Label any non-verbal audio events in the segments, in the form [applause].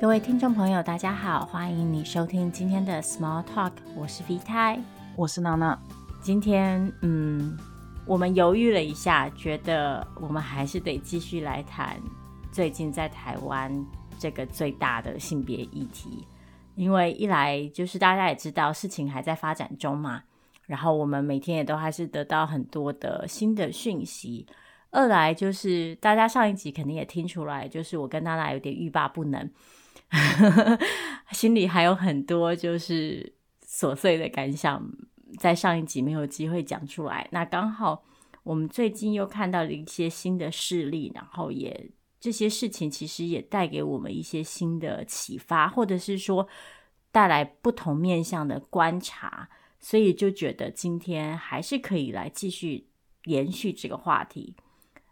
各位听众朋友，大家好，欢迎你收听今天的 Small Talk，我是 V 太，我是娜娜。今天，嗯，我们犹豫了一下，觉得我们还是得继续来谈最近在台湾这个最大的性别议题，因为一来就是大家也知道事情还在发展中嘛，然后我们每天也都还是得到很多的新的讯息。二来就是大家上一集肯定也听出来，就是我跟娜娜有点欲罢不能，[laughs] 心里还有很多就是琐碎的感想，在上一集没有机会讲出来。那刚好我们最近又看到了一些新的事例，然后也这些事情其实也带给我们一些新的启发，或者是说带来不同面向的观察，所以就觉得今天还是可以来继续延续这个话题。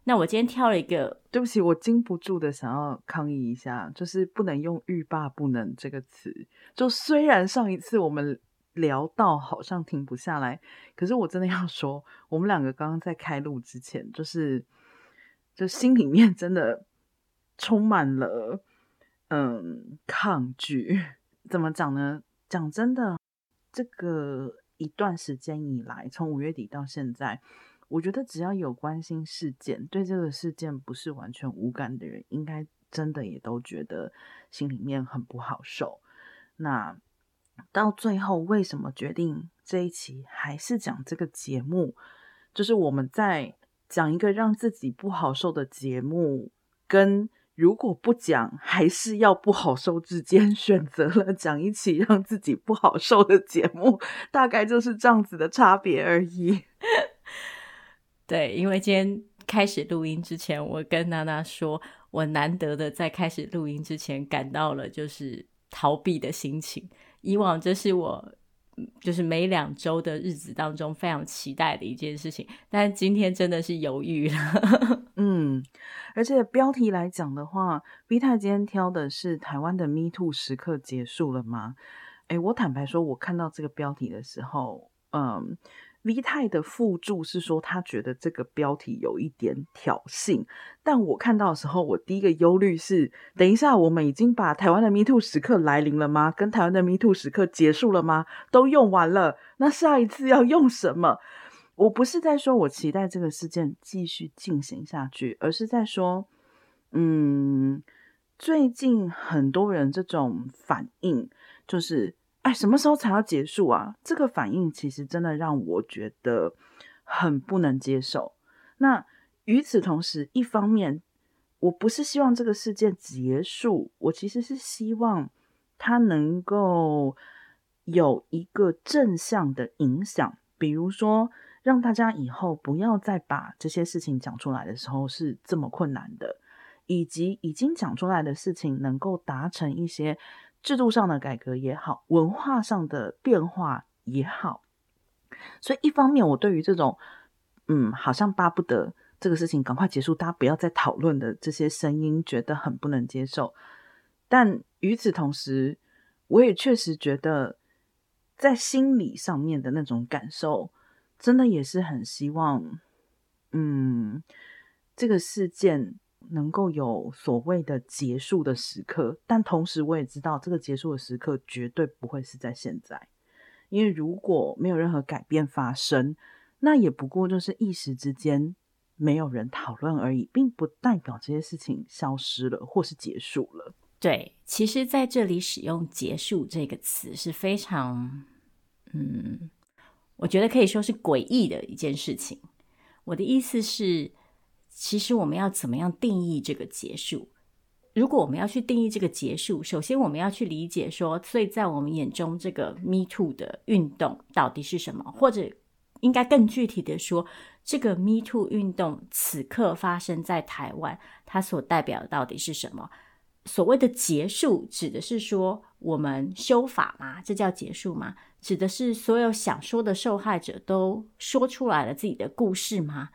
那我今天挑了一个，对不起，我禁不住的想要抗议一下，就是不能用“欲罢不能”这个词。就虽然上一次我们聊到好像停不下来，可是我真的要说，我们两个刚刚在开录之前，就是就心里面真的充满了嗯抗拒。怎么讲呢？讲真的，这个一段时间以来，从五月底到现在。我觉得只要有关心事件，对这个事件不是完全无感的人，应该真的也都觉得心里面很不好受。那到最后，为什么决定这一期还是讲这个节目？就是我们在讲一个让自己不好受的节目，跟如果不讲还是要不好受之间，[laughs] 选择了讲一期让自己不好受的节目，大概就是这样子的差别而已。对，因为今天开始录音之前，我跟娜娜说，我难得的在开始录音之前感到了就是逃避的心情。以往这是我就是每两周的日子当中非常期待的一件事情，但今天真的是犹豫了。[laughs] 嗯，而且标题来讲的话，V 太今天挑的是台湾的 Me Too 时刻结束了吗？诶，我坦白说，我看到这个标题的时候，嗯。V 太的附注是说，他觉得这个标题有一点挑衅，但我看到的时候，我第一个忧虑是：等一下，我们已经把台湾的 Me Too 时刻来临了吗？跟台湾的 Me Too 时刻结束了吗？都用完了，那下一次要用什么？我不是在说我期待这个事件继续进行下去，而是在说，嗯，最近很多人这种反应就是。哎，什么时候才要结束啊？这个反应其实真的让我觉得很不能接受。那与此同时，一方面，我不是希望这个事件结束，我其实是希望它能够有一个正向的影响，比如说让大家以后不要再把这些事情讲出来的时候是这么困难的，以及已经讲出来的事情能够达成一些。制度上的改革也好，文化上的变化也好，所以一方面，我对于这种嗯，好像巴不得这个事情赶快结束，大家不要再讨论的这些声音，觉得很不能接受。但与此同时，我也确实觉得，在心理上面的那种感受，真的也是很希望，嗯，这个事件。能够有所谓的结束的时刻，但同时我也知道，这个结束的时刻绝对不会是在现在，因为如果没有任何改变发生，那也不过就是一时之间没有人讨论而已，并不代表这些事情消失了或是结束了。对，其实在这里使用“结束”这个词是非常，嗯，我觉得可以说是诡异的一件事情。我的意思是。其实我们要怎么样定义这个结束？如果我们要去定义这个结束，首先我们要去理解说，所以在我们眼中，这个 Me Too 的运动到底是什么？或者应该更具体的说，这个 Me Too 运动此刻发生在台湾，它所代表的到底是什么？所谓的结束，指的是说我们修法吗？这叫结束吗？指的是所有想说的受害者都说出来了自己的故事吗？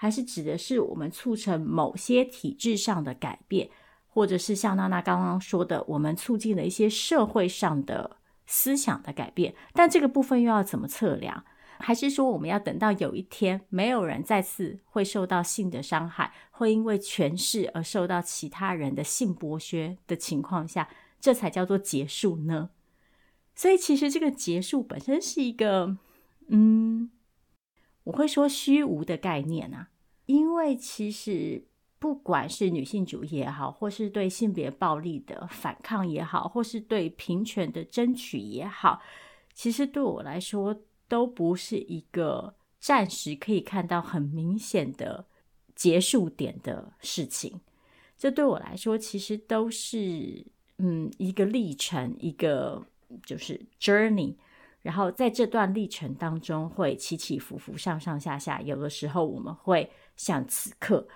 还是指的是我们促成某些体制上的改变，或者是像娜娜刚刚说的，我们促进了一些社会上的思想的改变。但这个部分又要怎么测量？还是说我们要等到有一天没有人再次会受到性的伤害，会因为权势而受到其他人的性剥削的情况下，这才叫做结束呢？所以其实这个结束本身是一个，嗯，我会说虚无的概念啊，因为其实不管是女性主义也好，或是对性别暴力的反抗也好，或是对平权的争取也好，其实对我来说都不是一个暂时可以看到很明显的结束点的事情。这对我来说，其实都是嗯一个历程，一个。就是 journey，然后在这段历程当中会起起伏伏、上上下下。有的时候我们会像此刻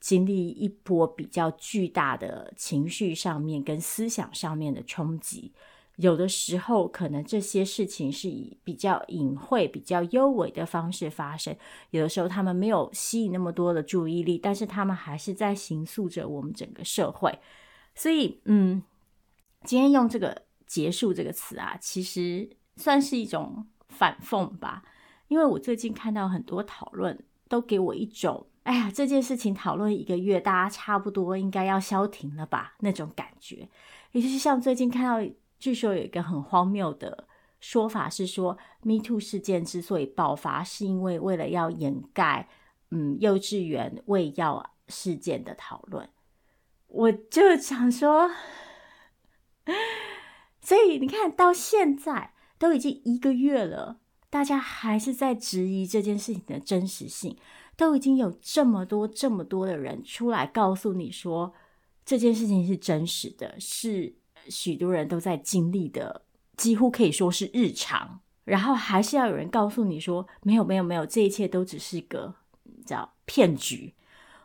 经历一波比较巨大的情绪上面跟思想上面的冲击；有的时候可能这些事情是以比较隐晦、比较幽微的方式发生；有的时候他们没有吸引那么多的注意力，但是他们还是在形塑着我们整个社会。所以，嗯，今天用这个。结束这个词啊，其实算是一种反讽吧。因为我最近看到很多讨论，都给我一种“哎呀，这件事情讨论一个月，大家差不多应该要消停了吧”那种感觉。也就是像最近看到，据说有一个很荒谬的说法是说，Me Too 事件之所以爆发，是因为为了要掩盖嗯幼稚园喂药事件的讨论。我就想说。[laughs] 所以你看到现在都已经一个月了，大家还是在质疑这件事情的真实性。都已经有这么多、这么多的人出来告诉你说这件事情是真实的，是许多人都在经历的，几乎可以说是日常。然后还是要有人告诉你说没有、没有、没有，这一切都只是个叫骗局。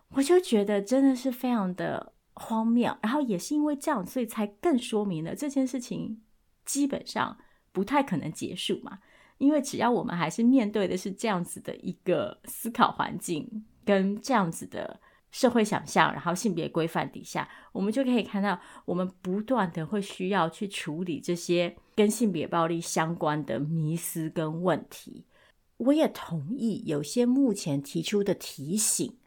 我就觉得真的是非常的。荒谬，然后也是因为这样，所以才更说明了这件事情基本上不太可能结束嘛。因为只要我们还是面对的是这样子的一个思考环境，跟这样子的社会想象，然后性别规范底下，我们就可以看到，我们不断的会需要去处理这些跟性别暴力相关的迷思跟问题。我也同意有些目前提出的提醒。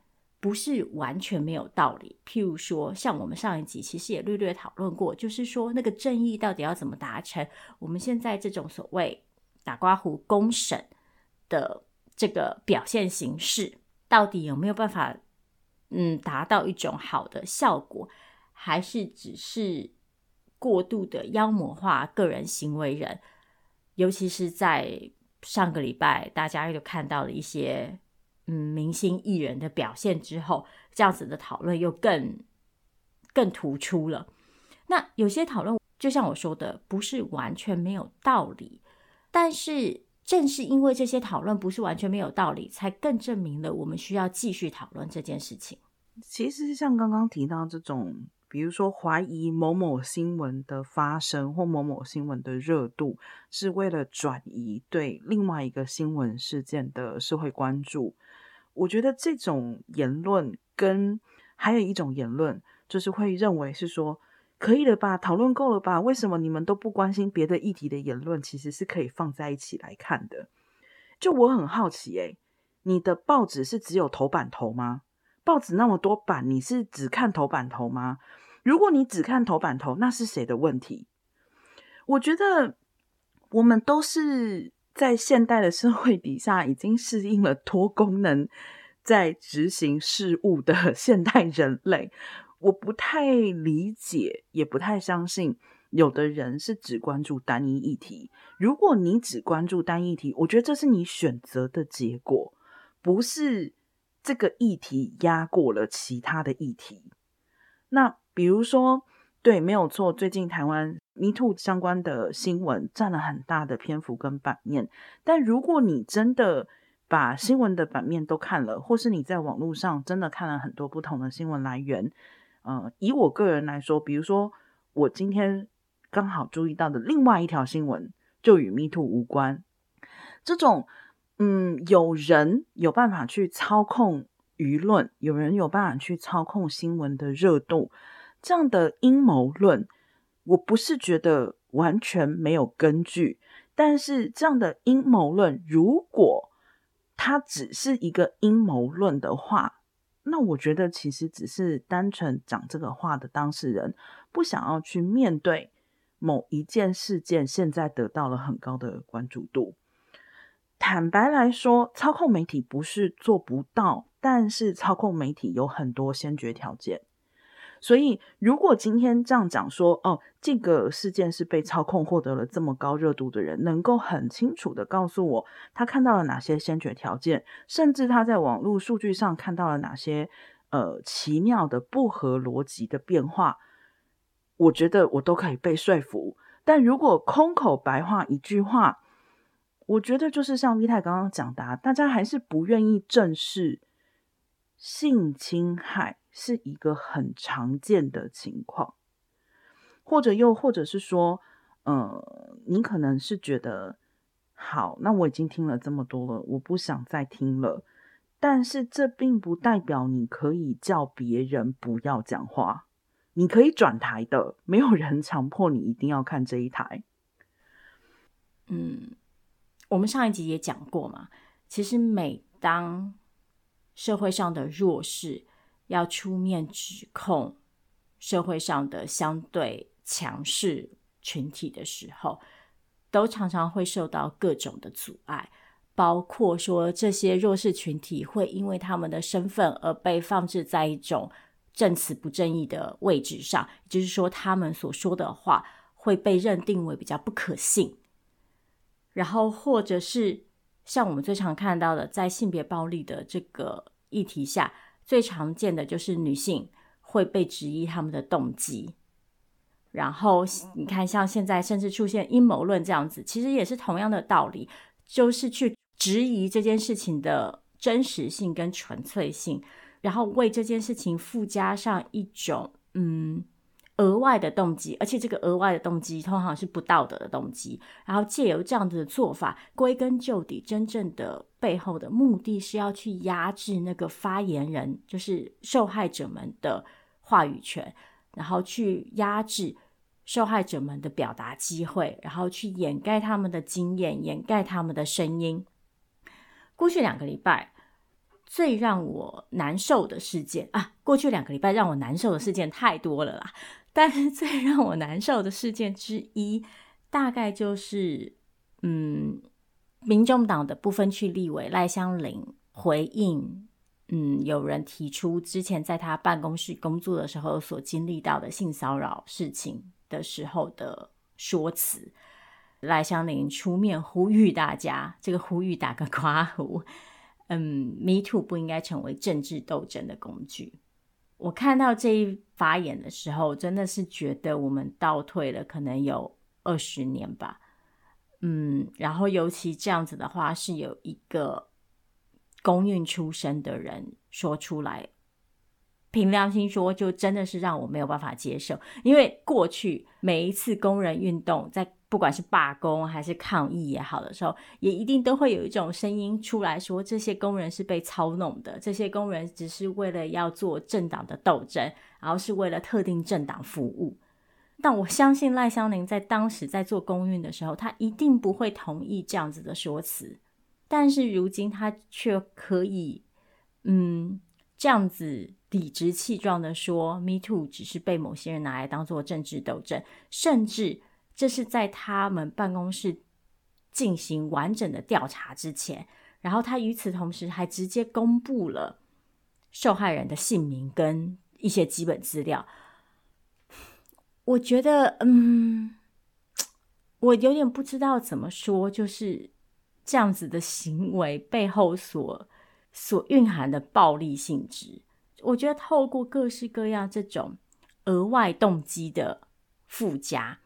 不是完全没有道理。譬如说，像我们上一集其实也略略讨论过，就是说那个正义到底要怎么达成？我们现在这种所谓打刮胡公审的这个表现形式，到底有没有办法嗯达到一种好的效果？还是只是过度的妖魔化个人行为人？尤其是在上个礼拜，大家又看到了一些。嗯，明星艺人的表现之后，这样子的讨论又更更突出了。那有些讨论，就像我说的，不是完全没有道理，但是正是因为这些讨论不是完全没有道理，才更证明了我们需要继续讨论这件事情。其实像刚刚提到这种，比如说怀疑某某新闻的发生或某某新闻的热度，是为了转移对另外一个新闻事件的社会关注。我觉得这种言论跟还有一种言论，就是会认为是说可以了吧，讨论够了吧？为什么你们都不关心别的议题的言论，其实是可以放在一起来看的。就我很好奇，诶，你的报纸是只有头版头吗？报纸那么多版，你是只看头版头吗？如果你只看头版头，那是谁的问题？我觉得我们都是。在现代的社会底下，已经适应了多功能在执行事务的 [laughs] 现代人类，我不太理解，也不太相信，有的人是只关注单一议题。如果你只关注单一议题，我觉得这是你选择的结果，不是这个议题压过了其他的议题。那比如说，对，没有错，最近台湾。MeToo 相关的新闻占了很大的篇幅跟版面，但如果你真的把新闻的版面都看了，或是你在网络上真的看了很多不同的新闻来源，呃，以我个人来说，比如说我今天刚好注意到的另外一条新闻就与 MeToo 无关，这种嗯，有人有办法去操控舆论，有人有办法去操控新闻的热度，这样的阴谋论。我不是觉得完全没有根据，但是这样的阴谋论，如果它只是一个阴谋论的话，那我觉得其实只是单纯讲这个话的当事人不想要去面对某一件事件，现在得到了很高的关注度。坦白来说，操控媒体不是做不到，但是操控媒体有很多先决条件。所以，如果今天这样讲说，哦，这个事件是被操控获得了这么高热度的人，能够很清楚的告诉我他看到了哪些先决条件，甚至他在网络数据上看到了哪些呃奇妙的不合逻辑的变化，我觉得我都可以被说服。但如果空口白话一句话，我觉得就是像 V 太刚刚讲的，大家还是不愿意正视性侵害。是一个很常见的情况，或者又或者是说，呃，你可能是觉得好，那我已经听了这么多了，我不想再听了。但是这并不代表你可以叫别人不要讲话，你可以转台的，没有人强迫你一定要看这一台。嗯，我们上一集也讲过嘛，其实每当社会上的弱势，要出面指控社会上的相对强势群体的时候，都常常会受到各种的阻碍，包括说这些弱势群体会因为他们的身份而被放置在一种证词不正义的位置上，也就是说，他们所说的话会被认定为比较不可信。然后，或者是像我们最常看到的，在性别暴力的这个议题下。最常见的就是女性会被质疑他们的动机，然后你看，像现在甚至出现阴谋论这样子，其实也是同样的道理，就是去质疑这件事情的真实性跟纯粹性，然后为这件事情附加上一种嗯。额外的动机，而且这个额外的动机通常是不道德的动机，然后借由这样子的做法，归根究底，真正的背后的目的是要去压制那个发言人，就是受害者们的话语权，然后去压制受害者们的表达机会，然后去掩盖他们的经验，掩盖他们的声音。过去两个礼拜，最让我难受的事件啊，过去两个礼拜让我难受的事件太多了啦。但是最让我难受的事件之一，大概就是，嗯，民众党的不分区立委赖香伶回应，嗯，有人提出之前在他办公室工作的时候所经历到的性骚扰事情的时候的说辞，赖香伶出面呼吁大家，这个呼吁打个 [laughs] 括弧，嗯，Me Too 不应该成为政治斗争的工具。我看到这一发言的时候，真的是觉得我们倒退了可能有二十年吧。嗯，然后尤其这样子的话，是有一个公运出身的人说出来，凭良心说，就真的是让我没有办法接受，因为过去每一次工人运动在。不管是罢工还是抗议也好的时候，也一定都会有一种声音出来说，这些工人是被操弄的，这些工人只是为了要做政党的斗争，然后是为了特定政党服务。但我相信赖香伶在当时在做公运的时候，他一定不会同意这样子的说辞。但是如今他却可以，嗯，这样子理直气壮的说，Me Too 只是被某些人拿来当做政治斗争，甚至。这是在他们办公室进行完整的调查之前，然后他与此同时还直接公布了受害人的姓名跟一些基本资料。我觉得，嗯，我有点不知道怎么说，就是这样子的行为背后所所蕴含的暴力性质。我觉得透过各式各样这种额外动机的附加。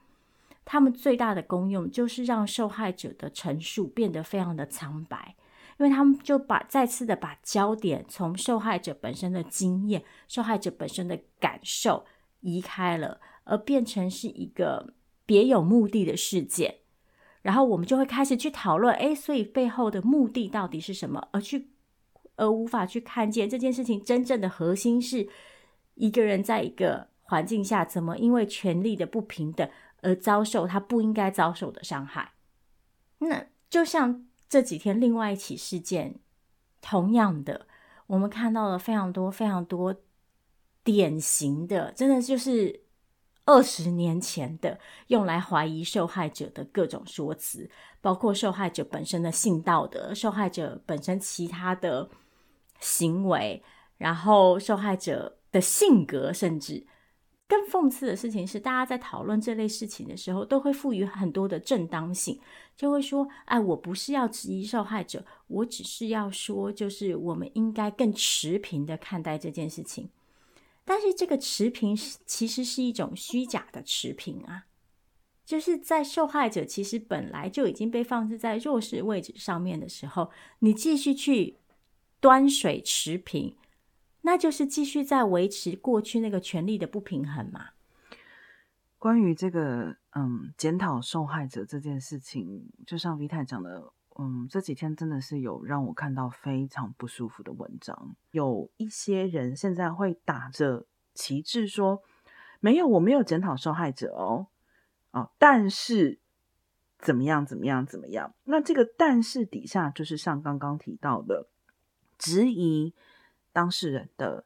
他们最大的功用就是让受害者的陈述变得非常的苍白，因为他们就把再次的把焦点从受害者本身的经验、受害者本身的感受移开了，而变成是一个别有目的的事件。然后我们就会开始去讨论，诶，所以背后的目的到底是什么？而去而无法去看见这件事情真正的核心是一个人在一个环境下怎么因为权力的不平等。而遭受他不应该遭受的伤害，那就像这几天另外一起事件，同样的，我们看到了非常多非常多典型的，真的就是二十年前的用来怀疑受害者的各种说辞，包括受害者本身的性道德、受害者本身其他的行为，然后受害者的性格，甚至。更讽刺的事情是，大家在讨论这类事情的时候，都会赋予很多的正当性，就会说：“哎，我不是要质疑受害者，我只是要说，就是我们应该更持平的看待这件事情。”但是，这个持平是其实是一种虚假的持平啊，就是在受害者其实本来就已经被放置在弱势位置上面的时候，你继续去端水持平。那就是继续在维持过去那个权力的不平衡嘛。关于这个，嗯，检讨受害者这件事情，就像 V 太讲的，嗯，这几天真的是有让我看到非常不舒服的文章。有一些人现在会打着旗帜说，没有，我没有检讨受害者哦，哦，但是怎么样，怎么样，怎么样？那这个但是底下就是像刚刚提到的质疑。当事人的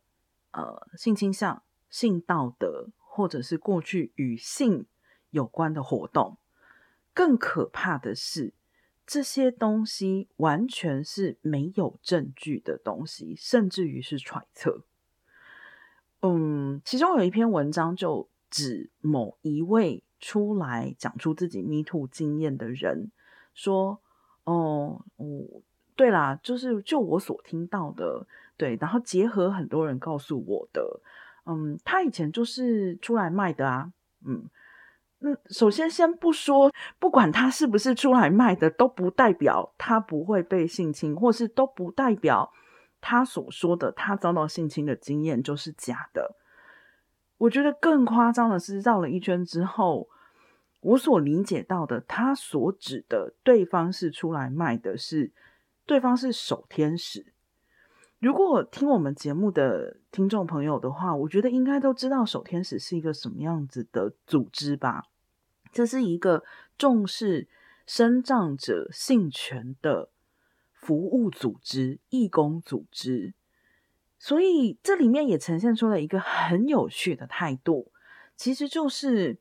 呃性倾向、性道德，或者是过去与性有关的活动，更可怕的是，这些东西完全是没有证据的东西，甚至于是揣测。嗯，其中有一篇文章就指某一位出来讲出自己 Me Too 经验的人说：“哦，哦，对啦，就是就我所听到的。”对，然后结合很多人告诉我的，嗯，他以前就是出来卖的啊，嗯，那首先先不说，不管他是不是出来卖的，都不代表他不会被性侵，或是都不代表他所说的他遭到性侵的经验就是假的。我觉得更夸张的是，绕了一圈之后，我所理解到的，他所指的对方是出来卖的是，对方是守天使。如果听我们节目的听众朋友的话，我觉得应该都知道守天使是一个什么样子的组织吧？这是一个重视生障者性权的服务组织、义工组织，所以这里面也呈现出了一个很有趣的态度，其实就是。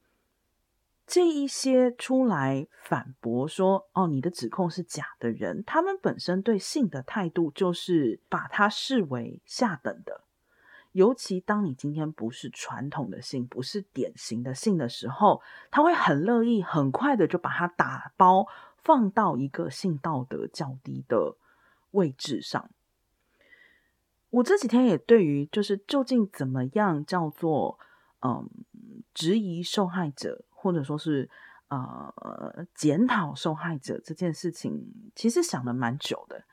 这一些出来反驳说“哦，你的指控是假的人”，他们本身对性的态度就是把它视为下等的。尤其当你今天不是传统的性，不是典型的性的时候，他会很乐意、很快的就把它打包放到一个性道德较低的位置上。我这几天也对于就是究竟怎么样叫做嗯质疑受害者。或者说是呃检讨受害者这件事情，其实想了蛮久的。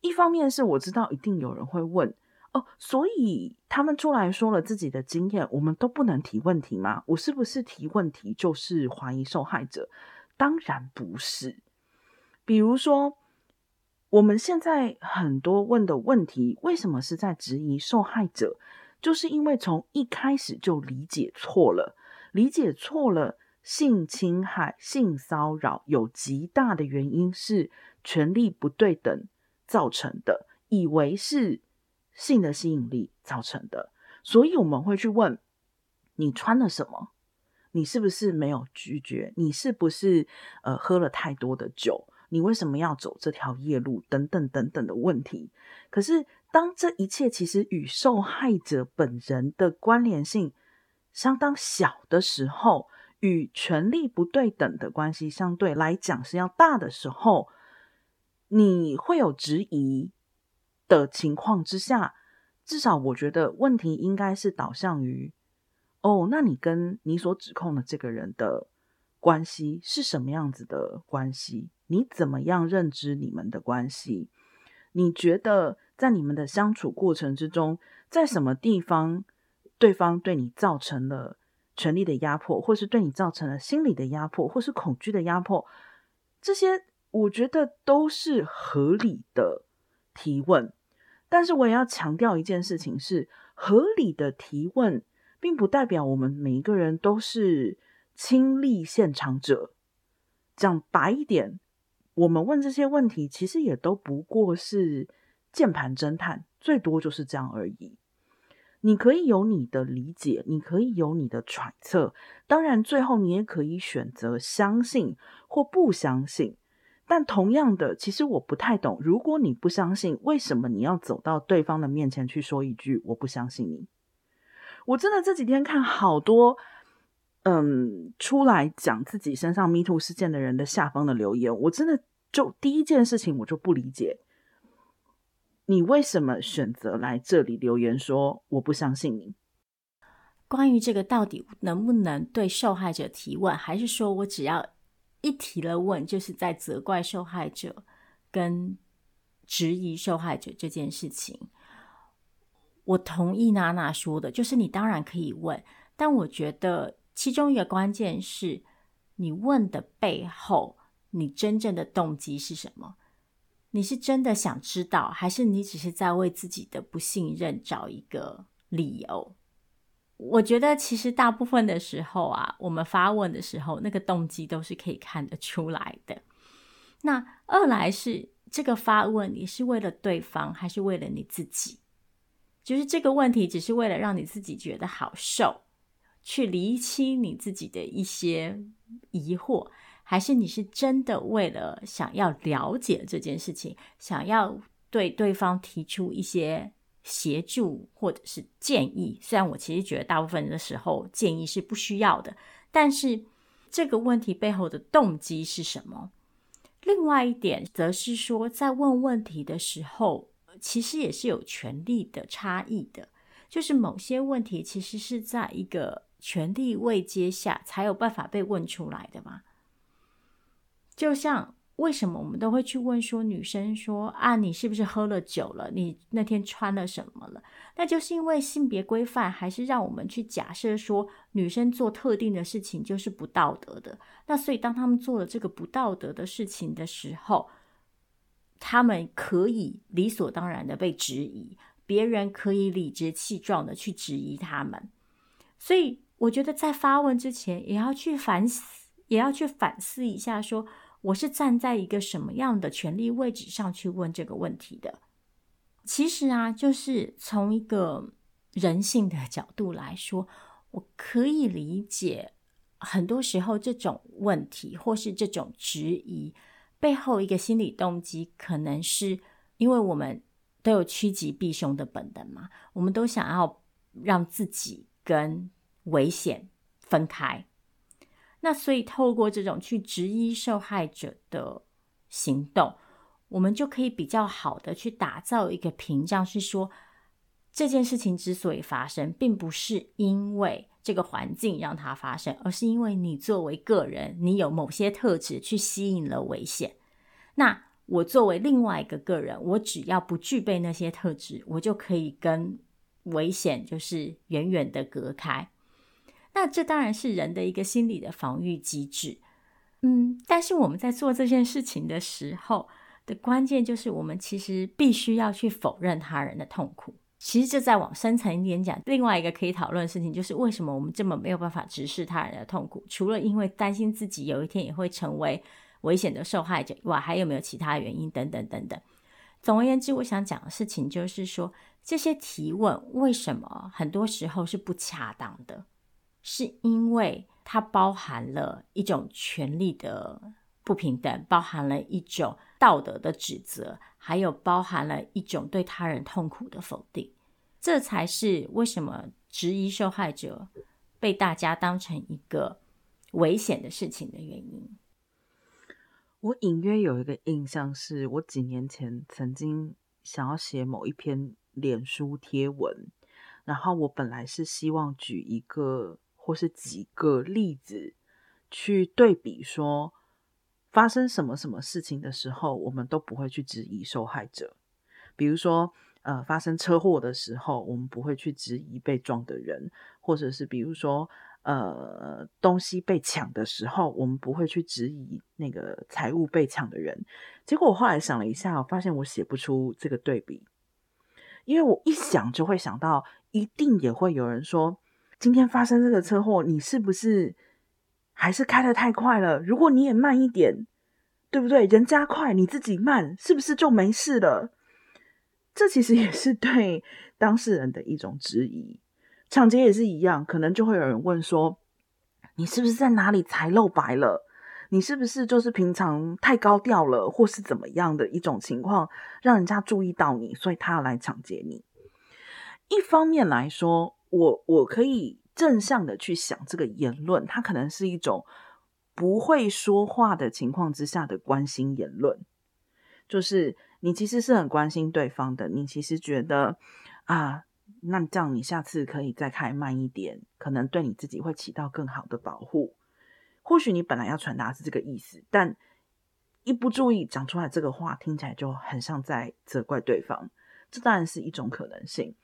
一方面是我知道一定有人会问哦，所以他们出来说了自己的经验，我们都不能提问题吗？我是不是提问题就是怀疑受害者？当然不是。比如说我们现在很多问的问题，为什么是在质疑受害者？就是因为从一开始就理解错了。理解错了，性侵害、性骚扰有极大的原因是权力不对等造成的，以为是性的吸引力造成的，所以我们会去问：你穿了什么？你是不是没有拒绝？你是不是呃喝了太多的酒？你为什么要走这条夜路？等等等等的问题。可是当这一切其实与受害者本人的关联性。相当小的时候，与权力不对等的关系相对来讲是要大的时候，你会有质疑的情况之下，至少我觉得问题应该是导向于：哦，那你跟你所指控的这个人的关系是什么样子的关系？你怎么样认知你们的关系？你觉得在你们的相处过程之中，在什么地方？对方对你造成了权力的压迫，或是对你造成了心理的压迫，或是恐惧的压迫，这些我觉得都是合理的提问。但是我也要强调一件事情是：合理的提问，并不代表我们每一个人都是亲历现场者。讲白一点，我们问这些问题，其实也都不过是键盘侦探，最多就是这样而已。你可以有你的理解，你可以有你的揣测，当然最后你也可以选择相信或不相信。但同样的，其实我不太懂，如果你不相信，为什么你要走到对方的面前去说一句“我不相信你”？我真的这几天看好多，嗯，出来讲自己身上 MeToo 事件的人的下方的留言，我真的就第一件事情我就不理解。你为什么选择来这里留言说我不相信你？关于这个到底能不能对受害者提问，还是说我只要一提了问，就是在责怪受害者跟质疑受害者这件事情？我同意娜娜说的，就是你当然可以问，但我觉得其中一个关键是你问的背后，你真正的动机是什么？你是真的想知道，还是你只是在为自己的不信任找一个理由？我觉得其实大部分的时候啊，我们发问的时候，那个动机都是可以看得出来的。那二来是这个发问，你是为了对方，还是为了你自己？就是这个问题，只是为了让你自己觉得好受，去厘清你自己的一些疑惑。还是你是真的为了想要了解这件事情，想要对对方提出一些协助或者是建议？虽然我其实觉得大部分的时候建议是不需要的，但是这个问题背后的动机是什么？另外一点则是说，在问问题的时候，其实也是有权力的差异的，就是某些问题其实是在一个权力位阶下才有办法被问出来的嘛。就像为什么我们都会去问说，女生说啊，你是不是喝了酒了？你那天穿了什么了？那就是因为性别规范，还是让我们去假设说，女生做特定的事情就是不道德的。那所以当他们做了这个不道德的事情的时候，他们可以理所当然的被质疑，别人可以理直气壮的去质疑他们。所以我觉得在发问之前，也要去反思，也要去反思一下说。我是站在一个什么样的权力位置上去问这个问题的？其实啊，就是从一个人性的角度来说，我可以理解，很多时候这种问题或是这种质疑背后一个心理动机，可能是因为我们都有趋吉避凶的本能嘛，我们都想要让自己跟危险分开。那所以，透过这种去质疑受害者的行动，我们就可以比较好的去打造一个屏障，是说这件事情之所以发生，并不是因为这个环境让它发生，而是因为你作为个人，你有某些特质去吸引了危险。那我作为另外一个个人，我只要不具备那些特质，我就可以跟危险就是远远的隔开。那这当然是人的一个心理的防御机制，嗯，但是我们在做这件事情的时候的关键就是，我们其实必须要去否认他人的痛苦。其实这再往深层一点讲，另外一个可以讨论的事情就是，为什么我们这么没有办法直视他人的痛苦？除了因为担心自己有一天也会成为危险的受害者以外，还有没有其他原因？等等等等。总而言之，我想讲的事情就是说，这些提问为什么很多时候是不恰当的？是因为它包含了一种权力的不平等，包含了一种道德的指责，还有包含了一种对他人痛苦的否定。这才是为什么质疑受害者被大家当成一个危险的事情的原因。我隐约有一个印象，是我几年前曾经想要写某一篇脸书贴文，然后我本来是希望举一个。或是几个例子去对比，说发生什么什么事情的时候，我们都不会去质疑受害者。比如说，呃，发生车祸的时候，我们不会去质疑被撞的人；或者是比如说，呃，东西被抢的时候，我们不会去质疑那个财物被抢的人。结果我后来想了一下，我发现我写不出这个对比，因为我一想就会想到，一定也会有人说。今天发生这个车祸，你是不是还是开的太快了？如果你也慢一点，对不对？人家快，你自己慢，是不是就没事了？这其实也是对当事人的一种质疑。抢劫也是一样，可能就会有人问说：“你是不是在哪里才露白了？你是不是就是平常太高调了，或是怎么样的一种情况，让人家注意到你，所以他要来抢劫你？”一方面来说，我我可以正向的去想这个言论，它可能是一种不会说话的情况之下的关心言论，就是你其实是很关心对方的，你其实觉得啊。那这样，你下次可以再开慢一点，可能对你自己会起到更好的保护。或许你本来要传达是这个意思，但一不注意讲出来这个话，听起来就很像在责怪对方。这当然是一种可能性。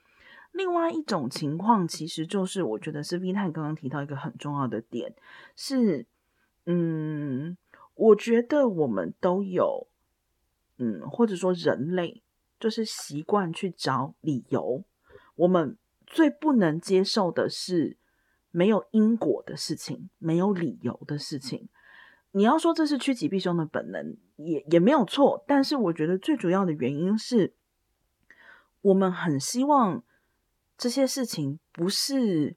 另外一种情况，其实就是我觉得是 V 太刚刚提到一个很重要的点，是，嗯，我觉得我们都有，嗯，或者说人类就是习惯去找理由。我们最不能接受的是没有因果的事情，没有理由的事情。你要说这是趋吉避凶的本能，也也没有错。但是我觉得最主要的原因是，我们很希望这些事情不是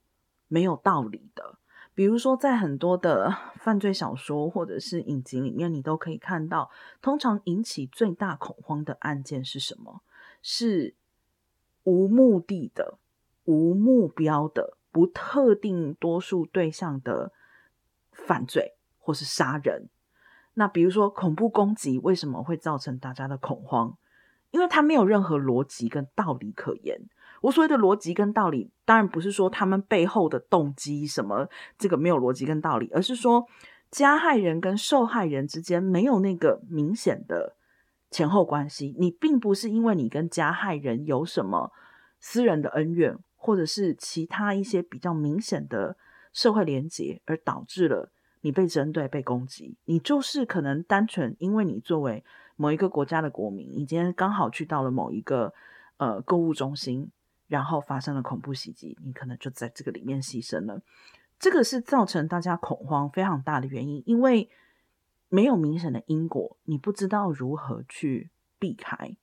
没有道理的。比如说，在很多的 [laughs] 犯罪小说或者是影集里面，你都可以看到，通常引起最大恐慌的案件是什么？是。无目的的、无目标的、不特定多数对象的犯罪或是杀人，那比如说恐怖攻击，为什么会造成大家的恐慌？因为它没有任何逻辑跟道理可言。我所谓的逻辑跟道理，当然不是说他们背后的动机什么，这个没有逻辑跟道理，而是说加害人跟受害人之间没有那个明显的。前后关系，你并不是因为你跟加害人有什么私人的恩怨，或者是其他一些比较明显的社会连结，而导致了你被针对、被攻击。你就是可能单纯因为你作为某一个国家的国民，你今天刚好去到了某一个呃购物中心，然后发生了恐怖袭击，你可能就在这个里面牺牲了。这个是造成大家恐慌非常大的原因，因为。没有明显的因果，你不知道如何去避开。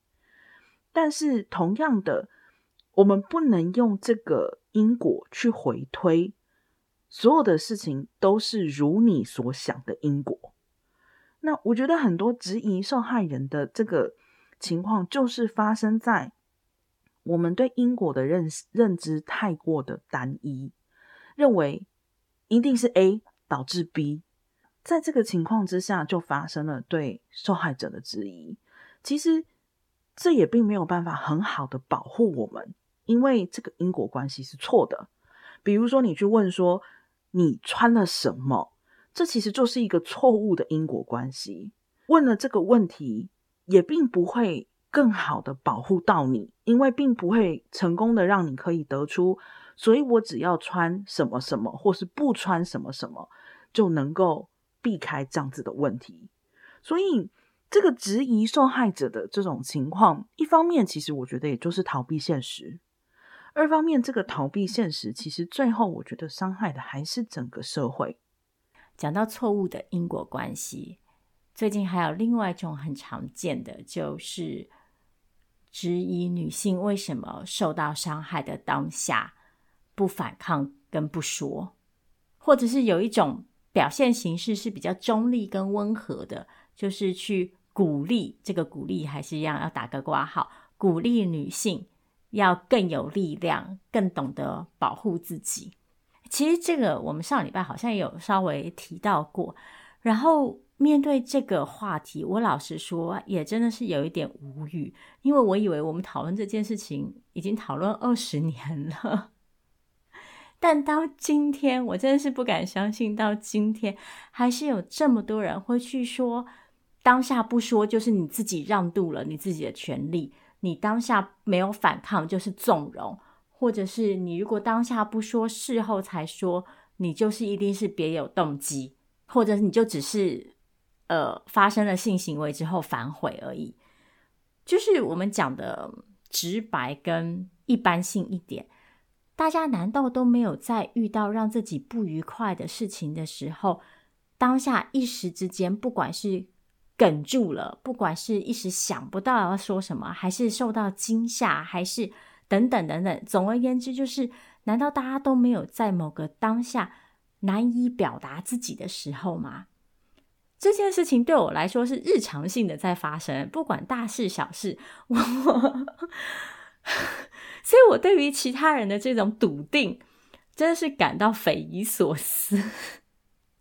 但是同样的，我们不能用这个因果去回推，所有的事情都是如你所想的因果。那我觉得很多质疑受害人的这个情况，就是发生在我们对因果的认认知太过的单一，认为一定是 A 导致 B。在这个情况之下，就发生了对受害者的质疑。其实这也并没有办法很好的保护我们，因为这个因果关系是错的。比如说，你去问说你穿了什么，这其实就是一个错误的因果关系。问了这个问题，也并不会更好的保护到你，因为并不会成功的让你可以得出，所以我只要穿什么什么，或是不穿什么什么，就能够。避开这样子的问题，所以这个质疑受害者的这种情况，一方面其实我觉得也就是逃避现实，二方面这个逃避现实，其实最后我觉得伤害的还是整个社会。讲到错误的因果关系，最近还有另外一种很常见的，就是质疑女性为什么受到伤害的当下不反抗跟不说，或者是有一种。表现形式是比较中立跟温和的，就是去鼓励，这个鼓励还是一样要打个括号，鼓励女性要更有力量，更懂得保护自己。其实这个我们上礼拜好像有稍微提到过。然后面对这个话题，我老实说也真的是有一点无语，因为我以为我们讨论这件事情已经讨论二十年了。[laughs] 但到今天，我真的是不敢相信，到今天还是有这么多人会去说，当下不说就是你自己让渡了你自己的权利，你当下没有反抗就是纵容，或者是你如果当下不说，事后才说，你就是一定是别有动机，或者你就只是呃发生了性行为之后反悔而已，就是我们讲的直白跟一般性一点。大家难道都没有在遇到让自己不愉快的事情的时候，当下一时之间，不管是哽住了，不管是一时想不到要说什么，还是受到惊吓，还是等等等等。总而言之，就是难道大家都没有在某个当下难以表达自己的时候吗？这件事情对我来说是日常性的在发生，不管大事小事，我，[laughs] 所以我对于其他人的这种笃定，真的是感到匪夷所思。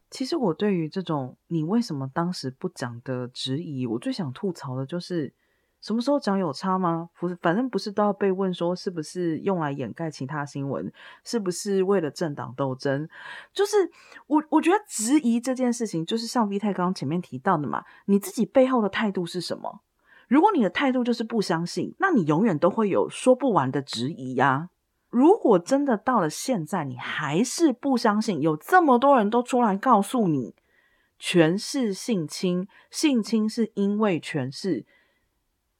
其实我对于这种你为什么当时不讲的质疑，我最想吐槽的就是。什么时候讲有差吗？不是，反正不是都要被问说是不是用来掩盖其他新闻，是不是为了政党斗争？就是我我觉得质疑这件事情，就是像 V 太刚刚前面提到的嘛，你自己背后的态度是什么？如果你的态度就是不相信，那你永远都会有说不完的质疑呀。如果真的到了现在，你还是不相信，有这么多人都出来告诉你，权势性侵，性侵是因为权势。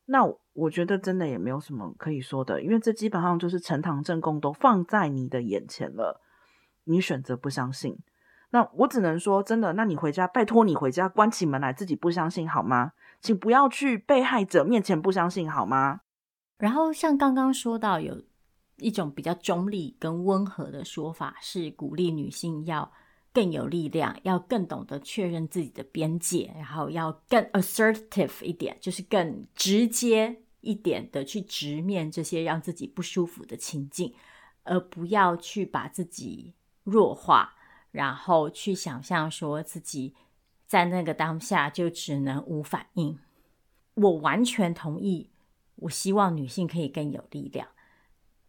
那我觉得真的也没有什么可以说的，因为这基本上就是呈堂证供都放在你的眼前了，你选择不相信，那我只能说真的，那你回家，拜托你回家关起门来自己不相信好吗？请不要去被害者面前不相信好吗？然后像刚刚说到有一种比较中立跟温和的说法，是鼓励女性要。更有力量，要更懂得确认自己的边界，然后要更 assertive 一点，就是更直接一点的去直面这些让自己不舒服的情境，而不要去把自己弱化，然后去想象说自己在那个当下就只能无反应。我完全同意，我希望女性可以更有力量，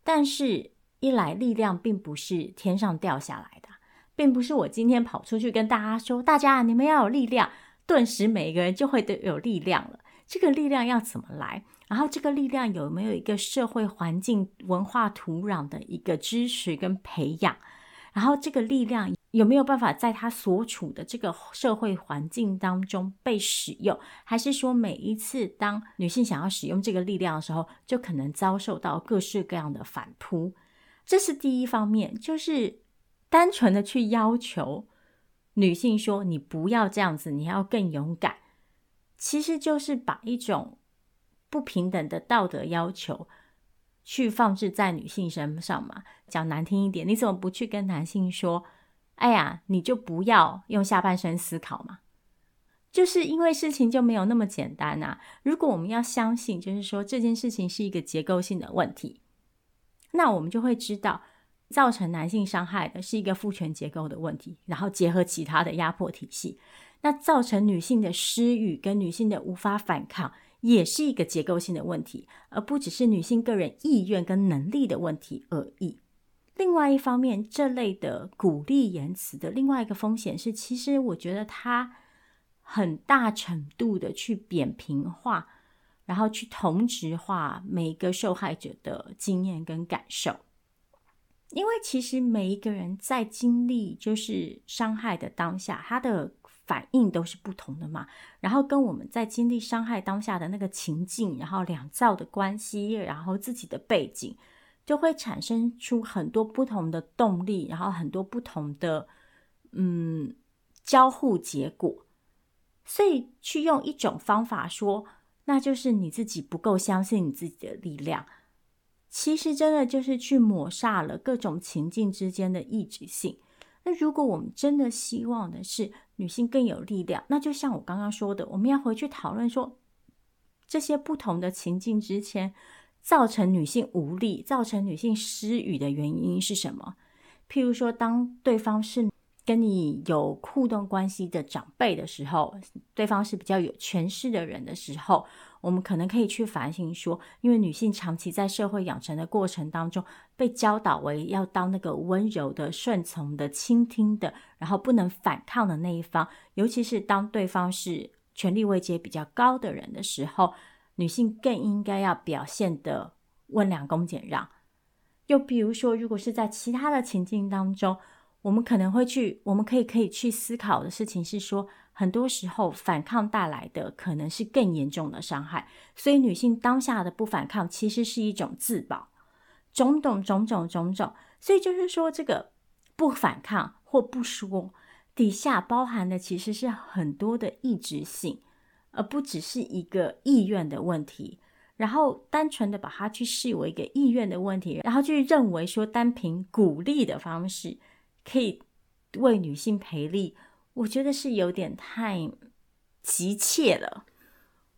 但是一来力量并不是天上掉下来的。并不是我今天跑出去跟大家说，大家你们要有力量，顿时每一个人就会都有力量了。这个力量要怎么来？然后这个力量有没有一个社会环境、文化土壤的一个支持跟培养？然后这个力量有没有办法在他所处的这个社会环境当中被使用？还是说每一次当女性想要使用这个力量的时候，就可能遭受到各式各样的反扑？这是第一方面，就是。单纯的去要求女性说，你不要这样子，你要更勇敢，其实就是把一种不平等的道德要求去放置在女性身上嘛。讲难听一点，你怎么不去跟男性说，哎呀，你就不要用下半身思考嘛？就是因为事情就没有那么简单啊。如果我们要相信，就是说这件事情是一个结构性的问题，那我们就会知道。造成男性伤害的是一个父权结构的问题，然后结合其他的压迫体系，那造成女性的失语跟女性的无法反抗，也是一个结构性的问题，而不只是女性个人意愿跟能力的问题而已。另外一方面，这类的鼓励言辞的另外一个风险是，其实我觉得它很大程度的去扁平化，然后去同质化每一个受害者的经验跟感受。因为其实每一个人在经历就是伤害的当下，他的反应都是不同的嘛。然后跟我们在经历伤害当下的那个情境，然后两造的关系，然后自己的背景，就会产生出很多不同的动力，然后很多不同的嗯交互结果。所以去用一种方法说，那就是你自己不够相信你自己的力量。其实真的就是去抹煞了各种情境之间的异质性。那如果我们真的希望的是女性更有力量，那就像我刚刚说的，我们要回去讨论说，这些不同的情境之间造成女性无力、造成女性失语的原因是什么？譬如说，当对方是跟你有互动关系的长辈的时候，对方是比较有权势的人的时候。我们可能可以去反省说，因为女性长期在社会养成的过程当中，被教导为要当那个温柔的、顺从的、倾听的，然后不能反抗的那一方。尤其是当对方是权力位阶比较高的人的时候，女性更应该要表现得温良恭俭让。又比如说，如果是在其他的情境当中，我们可能会去，我们可以可以去思考的事情是说，很多时候反抗带来的可能是更严重的伤害，所以女性当下的不反抗其实是一种自保，种种种种种种，所以就是说这个不反抗或不说底下包含的其实是很多的意志性，而不只是一个意愿的问题。然后单纯的把它去视为一个意愿的问题，然后就认为说单凭鼓励的方式可以为女性培力，我觉得是有点太急切了。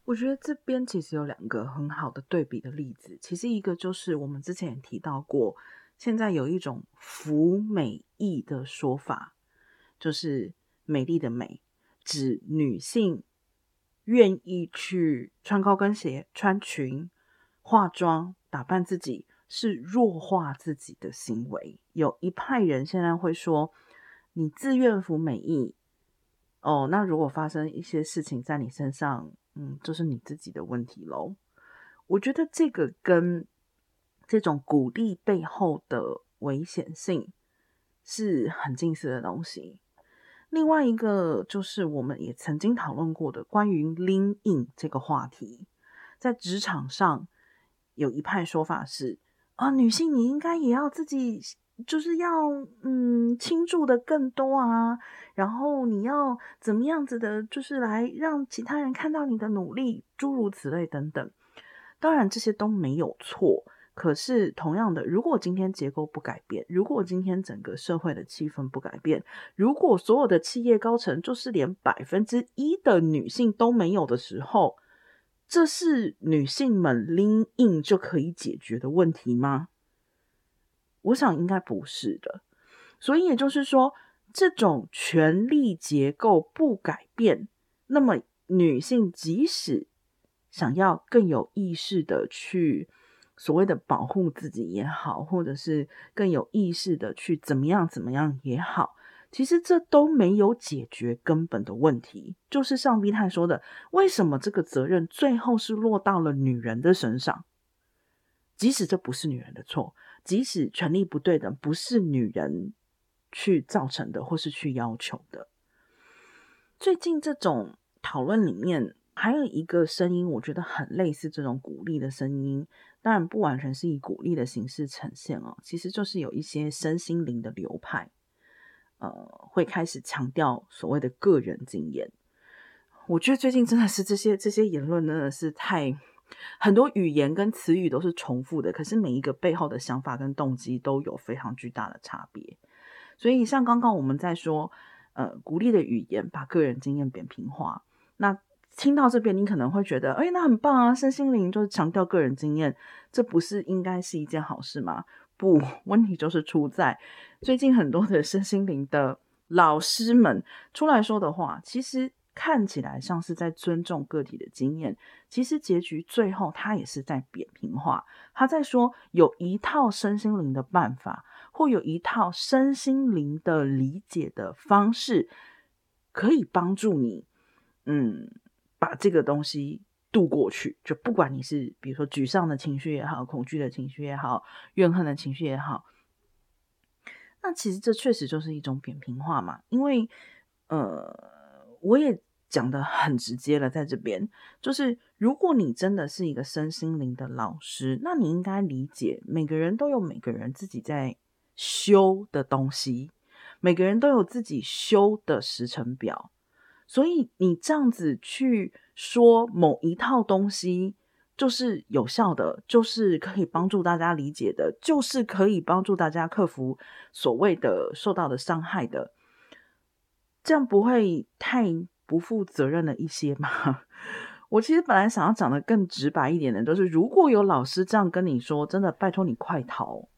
我觉得这边其实有两个很好的对比的例子，其实一个就是我们之前也提到过，现在有一种服美役的说法，就是美丽的美，指女性。愿意去穿高跟鞋、穿裙、化妆、打扮自己，是弱化自己的行为。有一派人现在会说：“你自愿服美役，哦，那如果发生一些事情在你身上，嗯，就是你自己的问题喽。”我觉得这个跟这种鼓励背后的危险性是很近似的东西。另外一个就是我们也曾经讨论过的关于 lean in 这个话题，在职场上有一派说法是啊，女性你应该也要自己就是要嗯倾注的更多啊，然后你要怎么样子的，就是来让其他人看到你的努力，诸如此类等等。当然这些都没有错。可是，同样的，如果今天结构不改变，如果今天整个社会的气氛不改变，如果所有的企业高层就是连百分之一的女性都没有的时候，这是女性们 lean in 就可以解决的问题吗？我想应该不是的。所以也就是说，这种权力结构不改变，那么女性即使想要更有意识的去。所谓的保护自己也好，或者是更有意识的去怎么样怎么样也好，其实这都没有解决根本的问题。就是像 V 太说的，为什么这个责任最后是落到了女人的身上？即使这不是女人的错，即使权力不对等不是女人去造成的，或是去要求的。最近这种讨论里面，还有一个声音，我觉得很类似这种鼓励的声音。当然不完全是以鼓励的形式呈现哦，其实就是有一些身心灵的流派，呃，会开始强调所谓的个人经验。我觉得最近真的是这些这些言论真的是太很多语言跟词语都是重复的，可是每一个背后的想法跟动机都有非常巨大的差别。所以像刚刚我们在说，呃，鼓励的语言把个人经验扁平化，那。听到这边，你可能会觉得，哎，那很棒啊！身心灵就是强调个人经验，这不是应该是一件好事吗？不，问题就是出在最近很多的身心灵的老师们出来说的话，其实看起来像是在尊重个体的经验，其实结局最后他也是在扁平化。他在说有一套身心灵的办法，或有一套身心灵的理解的方式，可以帮助你，嗯。把这个东西渡过去，就不管你是比如说沮丧的情绪也好，恐惧的情绪也好，怨恨的情绪也好，那其实这确实就是一种扁平化嘛。因为呃，我也讲得很直接了，在这边就是，如果你真的是一个身心灵的老师，那你应该理解，每个人都有每个人自己在修的东西，每个人都有自己修的时程表。所以你这样子去说某一套东西就是有效的，就是可以帮助大家理解的，就是可以帮助大家克服所谓的受到的伤害的，这样不会太不负责任了一些吗？[laughs] 我其实本来想要讲的更直白一点的，就是如果有老师这样跟你说，真的拜托你快逃。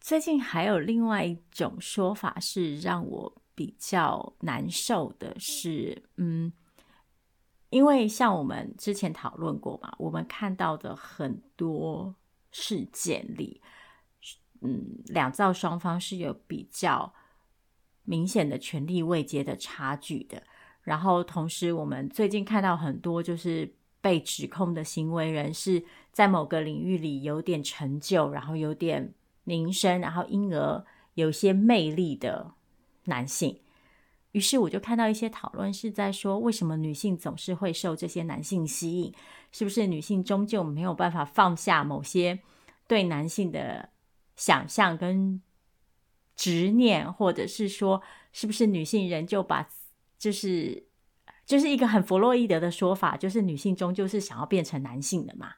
最近还有另外一种说法是让我。比较难受的是，嗯，因为像我们之前讨论过嘛，我们看到的很多事件里，嗯，两造双方是有比较明显的权力位阶的差距的。然后，同时我们最近看到很多就是被指控的行为人是在某个领域里有点成就，然后有点名声，然后因而有些魅力的。男性，于是我就看到一些讨论是在说，为什么女性总是会受这些男性吸引？是不是女性终究没有办法放下某些对男性的想象跟执念，或者是说，是不是女性仍旧把就是就是一个很弗洛伊德的说法，就是女性终究是想要变成男性的嘛，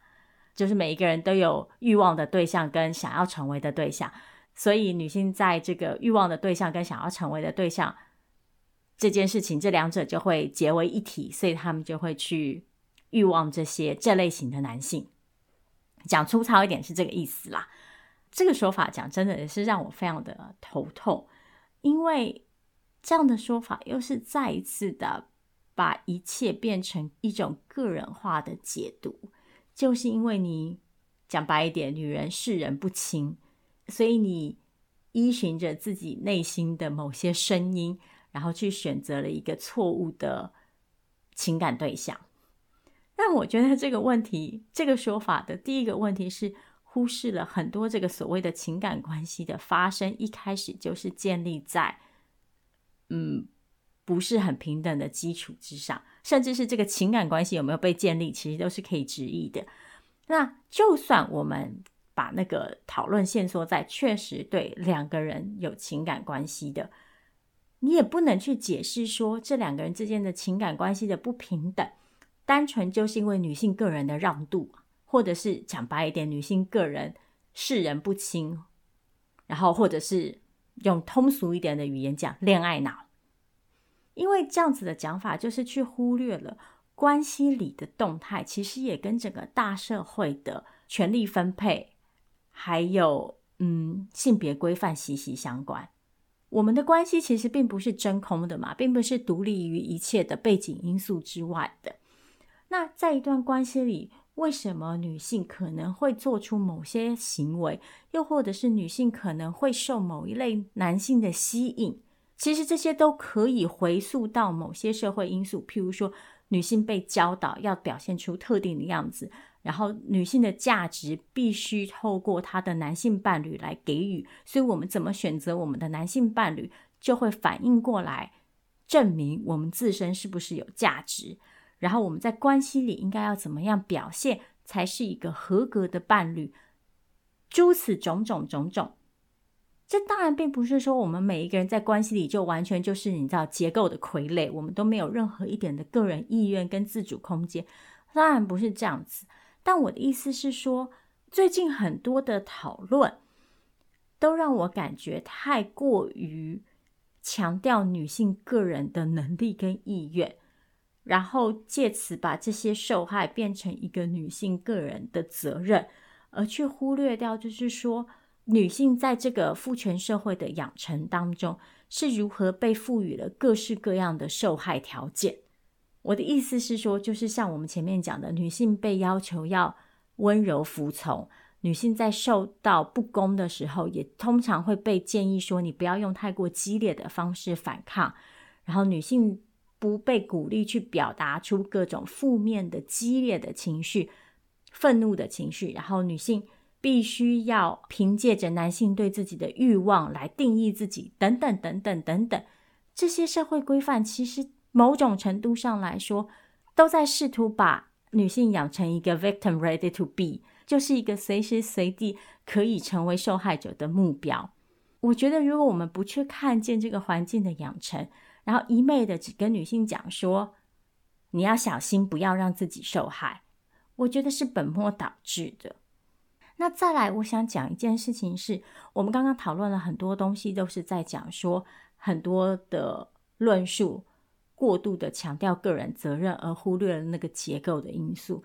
就是每一个人都有欲望的对象跟想要成为的对象，所以女性在这个欲望的对象跟想要成为的对象这件事情，这两者就会结为一体，所以他们就会去欲望这些这类型的男性。讲粗糙一点是这个意思啦。这个说法讲真的也是让我非常的头痛，因为这样的说法又是再一次的把一切变成一种个人化的解读，就是因为你讲白一点，女人是人不清，所以你依循着自己内心的某些声音，然后去选择了一个错误的情感对象。但我觉得这个问题，这个说法的第一个问题是。忽视了很多这个所谓的情感关系的发生，一开始就是建立在嗯不是很平等的基础之上，甚至是这个情感关系有没有被建立，其实都是可以质疑的。那就算我们把那个讨论限缩在确实对两个人有情感关系的，你也不能去解释说这两个人之间的情感关系的不平等，单纯就是因为女性个人的让渡。或者是讲白一点，女性个人识人不清，然后或者是用通俗一点的语言讲恋爱脑，因为这样子的讲法就是去忽略了关系里的动态，其实也跟整个大社会的权力分配，还有嗯性别规范息息相关。我们的关系其实并不是真空的嘛，并不是独立于一切的背景因素之外的。那在一段关系里，为什么女性可能会做出某些行为，又或者是女性可能会受某一类男性的吸引？其实这些都可以回溯到某些社会因素，譬如说女性被教导要表现出特定的样子，然后女性的价值必须透过她的男性伴侣来给予，所以我们怎么选择我们的男性伴侣，就会反映过来，证明我们自身是不是有价值。然后我们在关系里应该要怎么样表现才是一个合格的伴侣？诸此种种种种，这当然并不是说我们每一个人在关系里就完全就是你知道结构的傀儡，我们都没有任何一点的个人意愿跟自主空间，当然不是这样子。但我的意思是说，最近很多的讨论都让我感觉太过于强调女性个人的能力跟意愿。然后借此把这些受害变成一个女性个人的责任，而去忽略掉，就是说女性在这个父权社会的养成当中是如何被赋予了各式各样的受害条件。我的意思是说，就是像我们前面讲的，女性被要求要温柔服从，女性在受到不公的时候，也通常会被建议说，你不要用太过激烈的方式反抗，然后女性。不被鼓励去表达出各种负面的、激烈的情绪、愤怒的情绪，然后女性必须要凭借着男性对自己的欲望来定义自己，等等等等等等。这些社会规范其实某种程度上来说，都在试图把女性养成一个 victim ready to be，就是一个随时随地可以成为受害者的目标。我觉得，如果我们不去看见这个环境的养成，然后一昧的只跟女性讲说，你要小心，不要让自己受害。我觉得是本末倒置的。那再来，我想讲一件事情是，我们刚刚讨论了很多东西，都是在讲说很多的论述过度的强调个人责任，而忽略了那个结构的因素。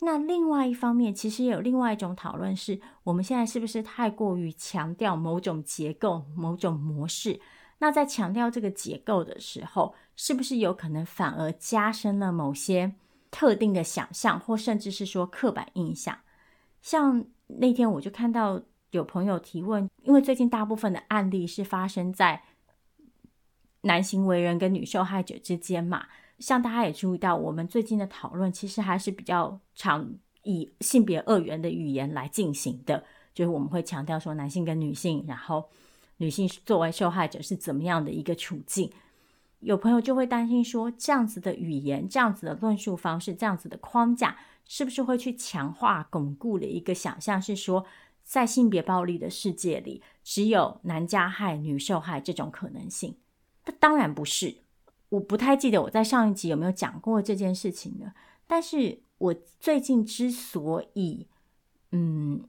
那另外一方面，其实也有另外一种讨论，是我们现在是不是太过于强调某种结构、某种模式？那在强调这个结构的时候，是不是有可能反而加深了某些特定的想象，或甚至是说刻板印象？像那天我就看到有朋友提问，因为最近大部分的案例是发生在男行为人跟女受害者之间嘛，像大家也注意到，我们最近的讨论其实还是比较常以性别二元的语言来进行的，就是我们会强调说男性跟女性，然后。女性作为受害者是怎么样的一个处境？有朋友就会担心说，这样子的语言、这样子的论述方式、这样子的框架，是不是会去强化、巩固了一个想象，是说在性别暴力的世界里，只有男加害、女受害这种可能性？那当然不是。我不太记得我在上一集有没有讲过这件事情了。但是我最近之所以，嗯，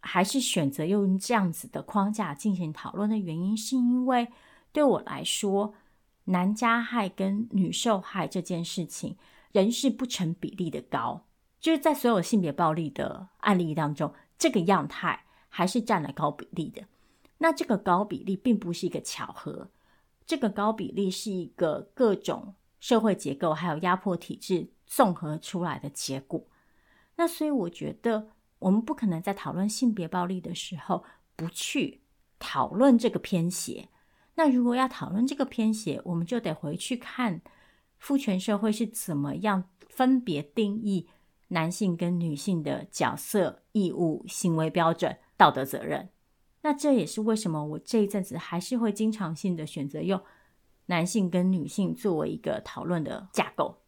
还是选择用这样子的框架进行讨论的原因，是因为对我来说，男加害跟女受害这件事情，仍是不成比例的高。就是在所有性别暴力的案例当中，这个样态还是占了高比例的。那这个高比例并不是一个巧合，这个高比例是一个各种社会结构还有压迫体制综合出来的结果。那所以我觉得，我们不可能在讨论性别暴力的时候不去讨论这个偏斜。那如果要讨论这个偏斜，我们就得回去看父权社会是怎么样分别定义。男性跟女性的角色、义务、行为标准、道德责任，那这也是为什么我这一阵子还是会经常性的选择用男性跟女性作为一个讨论的架构。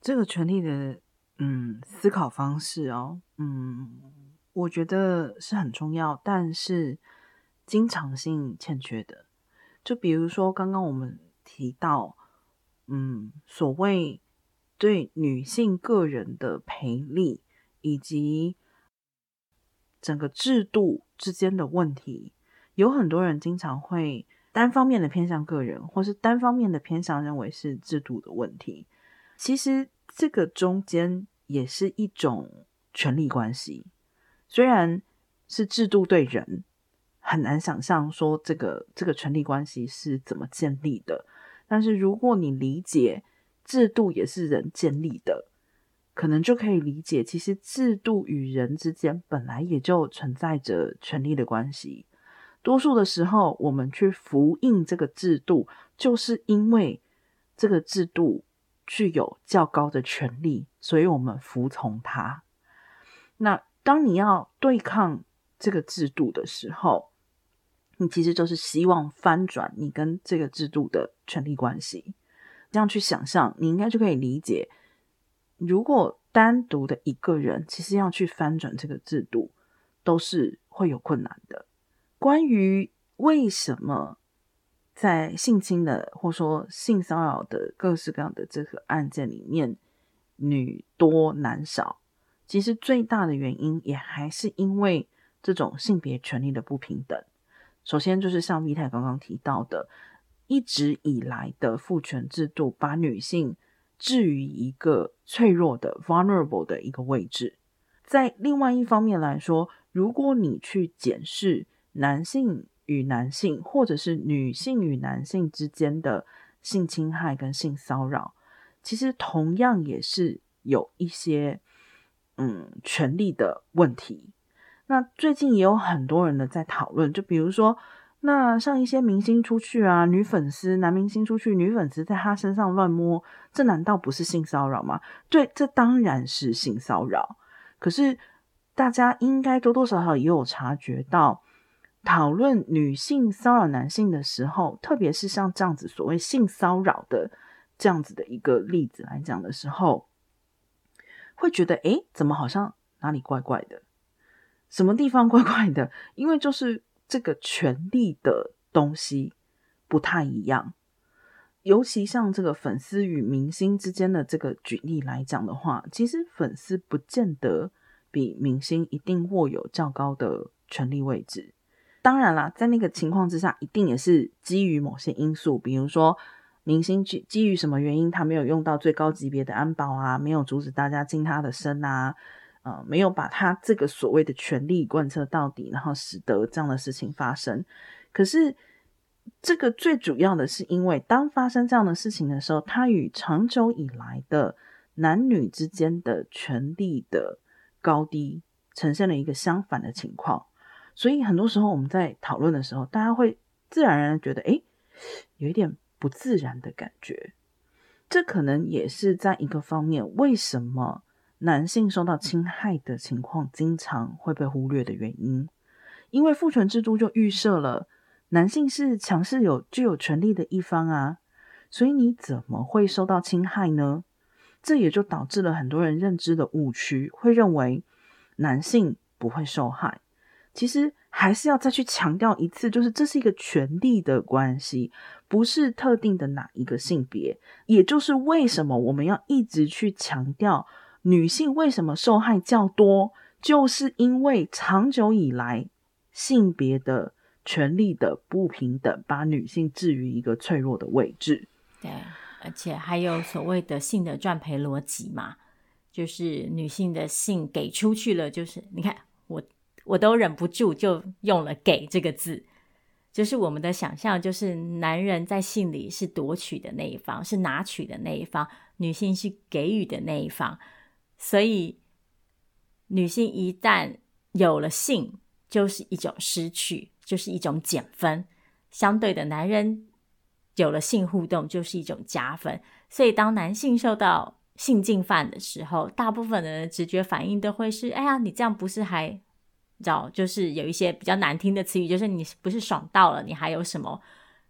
这个权利的嗯思考方式哦，嗯，我觉得是很重要，但是经常性欠缺的。就比如说刚刚我们提到，嗯，所谓。对女性个人的赔利以及整个制度之间的问题，有很多人经常会单方面的偏向个人，或是单方面的偏向认为是制度的问题。其实这个中间也是一种权力关系，虽然是制度对人，很难想象说这个这个权力关系是怎么建立的。但是如果你理解，制度也是人建立的，可能就可以理解，其实制度与人之间本来也就存在着权力的关系。多数的时候，我们去服膺这个制度，就是因为这个制度具有较高的权力，所以我们服从它。那当你要对抗这个制度的时候，你其实就是希望翻转你跟这个制度的权力关系。这样去想象，你应该就可以理解，如果单独的一个人，其实要去翻转这个制度，都是会有困难的。关于为什么在性侵的或说性骚扰的各式各样的这个案件里面，女多男少，其实最大的原因也还是因为这种性别权利的不平等。首先就是像 V 太刚刚提到的。一直以来的父权制度，把女性置于一个脆弱的 vulnerable 的一个位置。在另外一方面来说，如果你去检视男性与男性，或者是女性与男性之间的性侵害跟性骚扰，其实同样也是有一些嗯权利的问题。那最近也有很多人呢在讨论，就比如说。那像一些明星出去啊，女粉丝、男明星出去，女粉丝在他身上乱摸，这难道不是性骚扰吗？对，这当然是性骚扰。可是大家应该多多少少也有察觉到，讨论女性骚扰男性的时候，特别是像这样子所谓性骚扰的这样子的一个例子来讲的时候，会觉得诶，怎么好像哪里怪怪的？什么地方怪怪的？因为就是。这个权力的东西不太一样，尤其像这个粉丝与明星之间的这个举例来讲的话，其实粉丝不见得比明星一定握有较高的权力位置。当然啦，在那个情况之下，一定也是基于某些因素，比如说明星基基于什么原因，他没有用到最高级别的安保啊，没有阻止大家进他的身啊。呃，没有把他这个所谓的权力贯彻到底，然后使得这样的事情发生。可是，这个最主要的是因为，当发生这样的事情的时候，它与长久以来的男女之间的权力的高低呈现了一个相反的情况。所以，很多时候我们在讨论的时候，大家会自然而然觉得，诶，有一点不自然的感觉。这可能也是在一个方面，为什么？男性受到侵害的情况经常会被忽略的原因，因为父权制度就预设了男性是强势有具有权力的一方啊，所以你怎么会受到侵害呢？这也就导致了很多人认知的误区，会认为男性不会受害。其实还是要再去强调一次，就是这是一个权力的关系，不是特定的哪一个性别。也就是为什么我们要一直去强调女性为什么受害较多，就是因为长久以来性别的权利的不平等，把女性置于一个脆弱的位置。对，而且还有所谓的性的赚赔逻辑嘛，就是女性的性给出去了，就是你看我。我都忍不住就用了“给”这个字，就是我们的想象，就是男人在性里是夺取的那一方，是拿取的那一方，女性是给予的那一方。所以，女性一旦有了性，就是一种失去，就是一种减分；相对的，男人有了性互动，就是一种加分。所以，当男性受到性侵犯的时候，大部分的人直觉反应都会是：“哎呀，你这样不是还……”找就是有一些比较难听的词语，就是你不是爽到了，你还有什么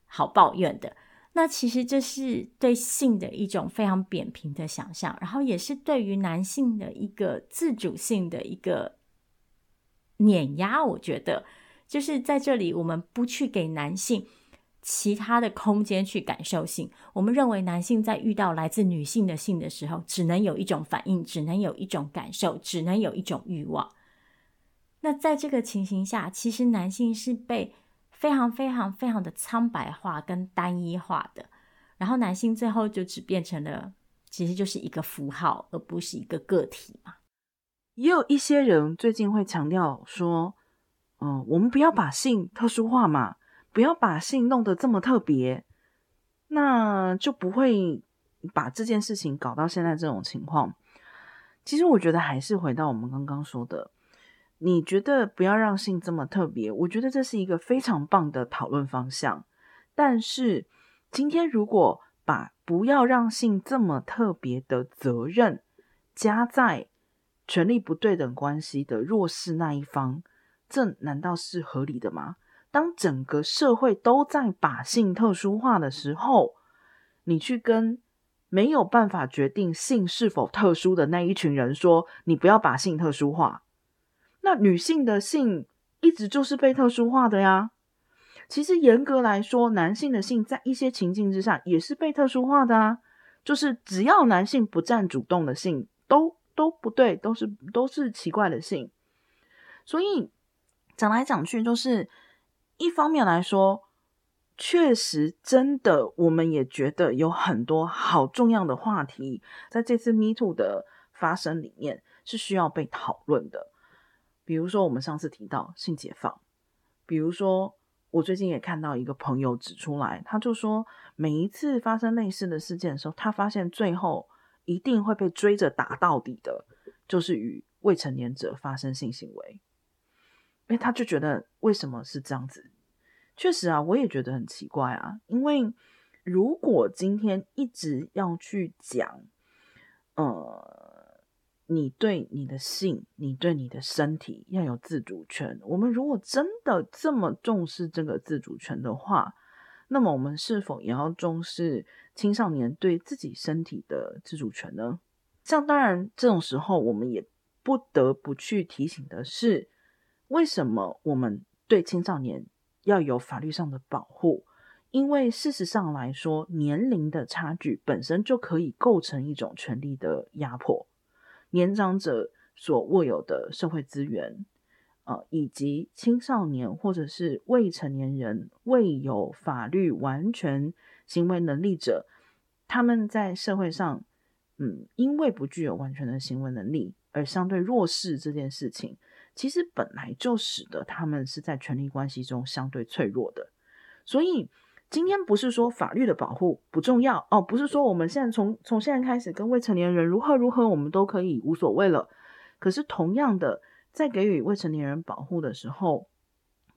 好抱怨的？那其实这是对性的一种非常扁平的想象，然后也是对于男性的一个自主性的一个碾压。我觉得就是在这里，我们不去给男性其他的空间去感受性，我们认为男性在遇到来自女性的性的时候，只能有一种反应，只能有一种感受，只能有一种欲望。那在这个情形下，其实男性是被非常非常非常的苍白化跟单一化的，然后男性最后就只变成了，其实就是一个符号，而不是一个个体嘛。也有一些人最近会强调说，嗯，我们不要把性特殊化嘛，不要把性弄得这么特别，那就不会把这件事情搞到现在这种情况。其实我觉得还是回到我们刚刚说的。你觉得不要让性这么特别，我觉得这是一个非常棒的讨论方向。但是今天如果把不要让性这么特别的责任加在权力不对等关系的弱势那一方，这难道是合理的吗？当整个社会都在把性特殊化的时候，你去跟没有办法决定性是否特殊的那一群人说，你不要把性特殊化。那女性的性一直就是被特殊化的呀。其实严格来说，男性的性在一些情境之下也是被特殊化的啊。就是只要男性不占主动的性，都都不对，都是都是奇怪的性。所以讲来讲去，就是一方面来说，确实真的，我们也觉得有很多好重要的话题，在这次 Me Too 的发生里面是需要被讨论的。比如说，我们上次提到性解放，比如说，我最近也看到一个朋友指出来，他就说，每一次发生类似的事件的时候，他发现最后一定会被追着打到底的，就是与未成年者发生性行为。诶，他就觉得为什么是这样子？确实啊，我也觉得很奇怪啊，因为如果今天一直要去讲，呃。你对你的性，你对你的身体要有自主权。我们如果真的这么重视这个自主权的话，那么我们是否也要重视青少年对自己身体的自主权呢？像当然，这种时候我们也不得不去提醒的是，为什么我们对青少年要有法律上的保护？因为事实上来说，年龄的差距本身就可以构成一种权力的压迫。年长者所握有的社会资源，呃，以及青少年或者是未成年人未有法律完全行为能力者，他们在社会上，嗯，因为不具有完全的行为能力而相对弱势这件事情，其实本来就使得他们是在权力关系中相对脆弱的，所以。今天不是说法律的保护不重要哦，不是说我们现在从从现在开始跟未成年人如何如何，我们都可以无所谓了。可是同样的，在给予未成年人保护的时候，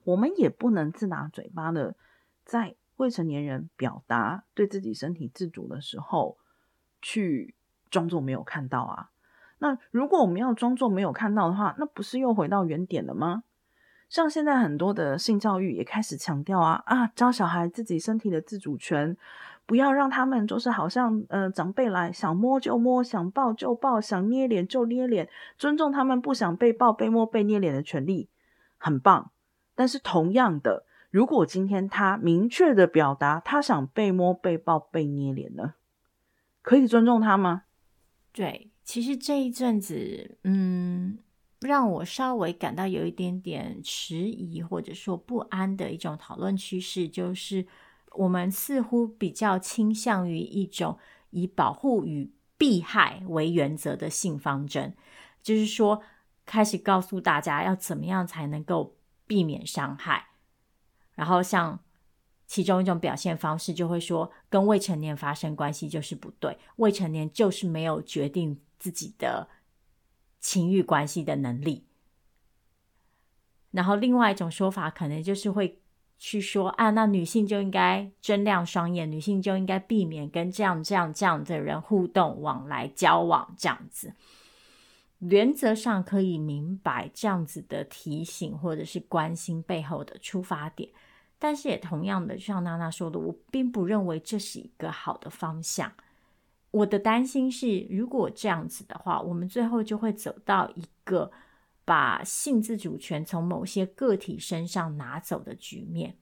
我们也不能自打嘴巴的，在未成年人表达对自己身体自主的时候，去装作没有看到啊。那如果我们要装作没有看到的话，那不是又回到原点了吗？像现在很多的性教育也开始强调啊啊，教小孩自己身体的自主权，不要让他们就是好像呃长辈来想摸就摸，想抱就抱，想捏脸就捏脸，尊重他们不想被抱、被摸、被捏脸的权利，很棒。但是同样的，如果今天他明确的表达他想被摸、被抱、被捏脸呢，可以尊重他吗？对，其实这一阵子，嗯，让我稍微感到有一点点迟疑或者说不安的一种讨论趋势，就是我们似乎比较倾向于一种以保护与避害为原则的性方针，就是说，开始告诉大家要怎么样才能够避免伤害。然后，像其中一种表现方式，就会说跟未成年发生关系就是不对，未成年就是没有决定自己的情欲关系的能力。然后，另外一种说法，可能就是会去说啊，那女性就应该睁亮双眼，女性就应该避免跟这样这样这样的人互动、往来、交往这样子。原则上可以明白这样子的提醒或者是关心背后的出发点。但是也同样的，就像娜娜说的，我并不认为这是一个好的方向。我的担心是，如果这样子的话，我们最后就会走到一个把性自主权从某些个体身上拿走的局面。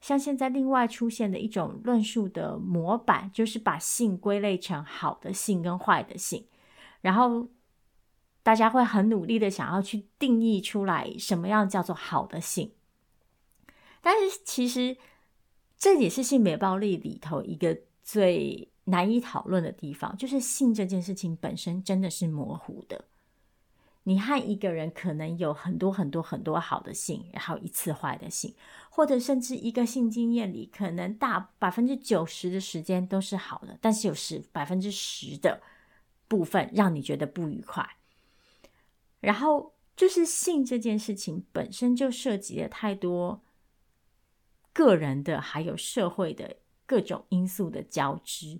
像现在另外出现的一种论述的模板，就是把性归类成好的性跟坏的性，然后大家会很努力的想要去定义出来什么样叫做好的性。但是其实这也是性别暴力里头一个最难以讨论的地方，就是性这件事情本身真的是模糊的。你和一个人可能有很多很多很多好的性，然后一次坏的性，或者甚至一个性经验里，可能大百分之九十的时间都是好的，但是有十百分之十的部分让你觉得不愉快。然后就是性这件事情本身就涉及了太多。个人的还有社会的各种因素的交织，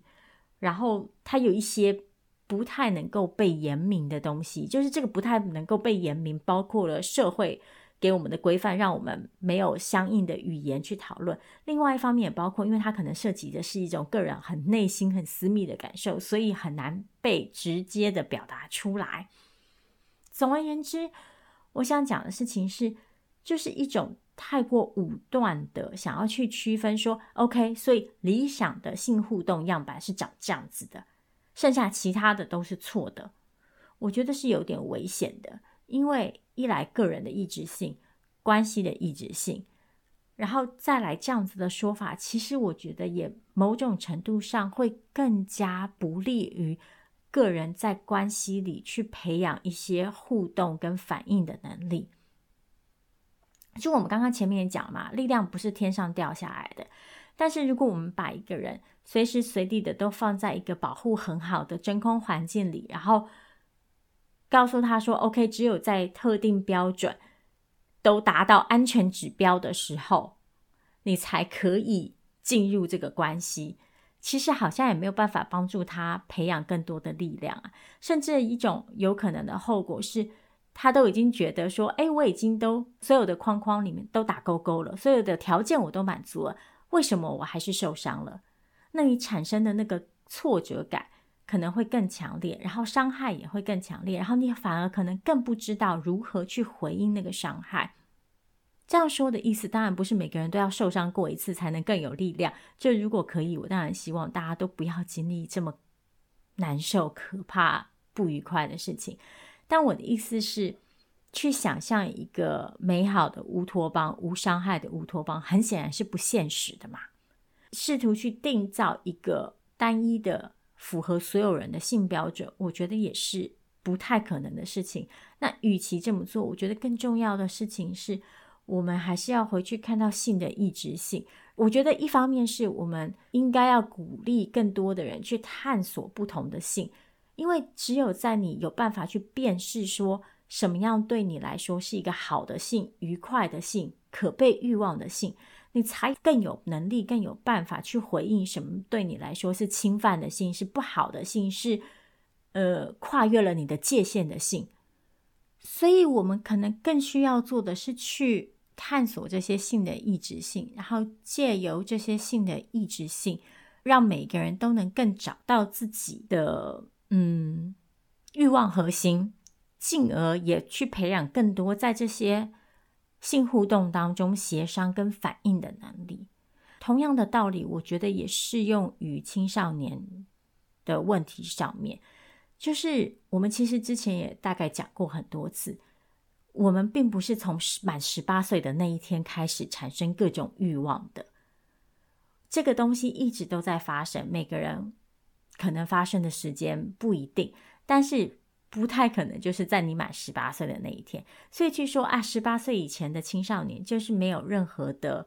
然后它有一些不太能够被言明的东西，就是这个不太能够被言明，包括了社会给我们的规范，让我们没有相应的语言去讨论。另外一方面也包括，因为它可能涉及的是一种个人很内心很私密的感受，所以很难被直接的表达出来。总而言之，我想讲的事情是，就是一种。太过武断的想要去区分说，OK，所以理想的性互动样板是长这样子的，剩下其他的都是错的。我觉得是有点危险的，因为一来个人的意志性、关系的意志性，然后再来这样子的说法，其实我觉得也某种程度上会更加不利于个人在关系里去培养一些互动跟反应的能力。就我们刚刚前面也讲嘛，力量不是天上掉下来的。但是如果我们把一个人随时随地的都放在一个保护很好的真空环境里，然后告诉他说：“OK，只有在特定标准都达到安全指标的时候，你才可以进入这个关系。”其实好像也没有办法帮助他培养更多的力量啊。甚至一种有可能的后果是。他都已经觉得说，哎，我已经都所有的框框里面都打勾勾了，所有的条件我都满足了，为什么我还是受伤了？那你产生的那个挫折感可能会更强烈，然后伤害也会更强烈，然后你反而可能更不知道如何去回应那个伤害。这样说的意思，当然不是每个人都要受伤过一次才能更有力量。就如果可以，我当然希望大家都不要经历这么难受、可怕、不愉快的事情。但我的意思是，去想象一个美好的乌托邦、无伤害的乌托邦，很显然是不现实的嘛。试图去定造一个单一的、符合所有人的性标准，我觉得也是不太可能的事情。那与其这么做，我觉得更重要的事情是，我们还是要回去看到性的异质性。我觉得一方面是我们应该要鼓励更多的人去探索不同的性。因为只有在你有办法去辨识说什么样对你来说是一个好的性、愉快的性、可被欲望的性，你才更有能力、更有办法去回应什么对你来说是侵犯的性、是不好的性、是呃跨越了你的界限的性。所以，我们可能更需要做的是去探索这些性的异质性，然后借由这些性的异质性，让每个人都能更找到自己的。嗯，欲望核心，进而也去培养更多在这些性互动当中协商跟反应的能力。同样的道理，我觉得也适用于青少年的问题上面。就是我们其实之前也大概讲过很多次，我们并不是从满十八岁的那一天开始产生各种欲望的。这个东西一直都在发生，每个人可能发生的时间不一定，但是不太可能就是在你满十八岁的那一天。所以据说啊，十八岁以前的青少年就是没有任何的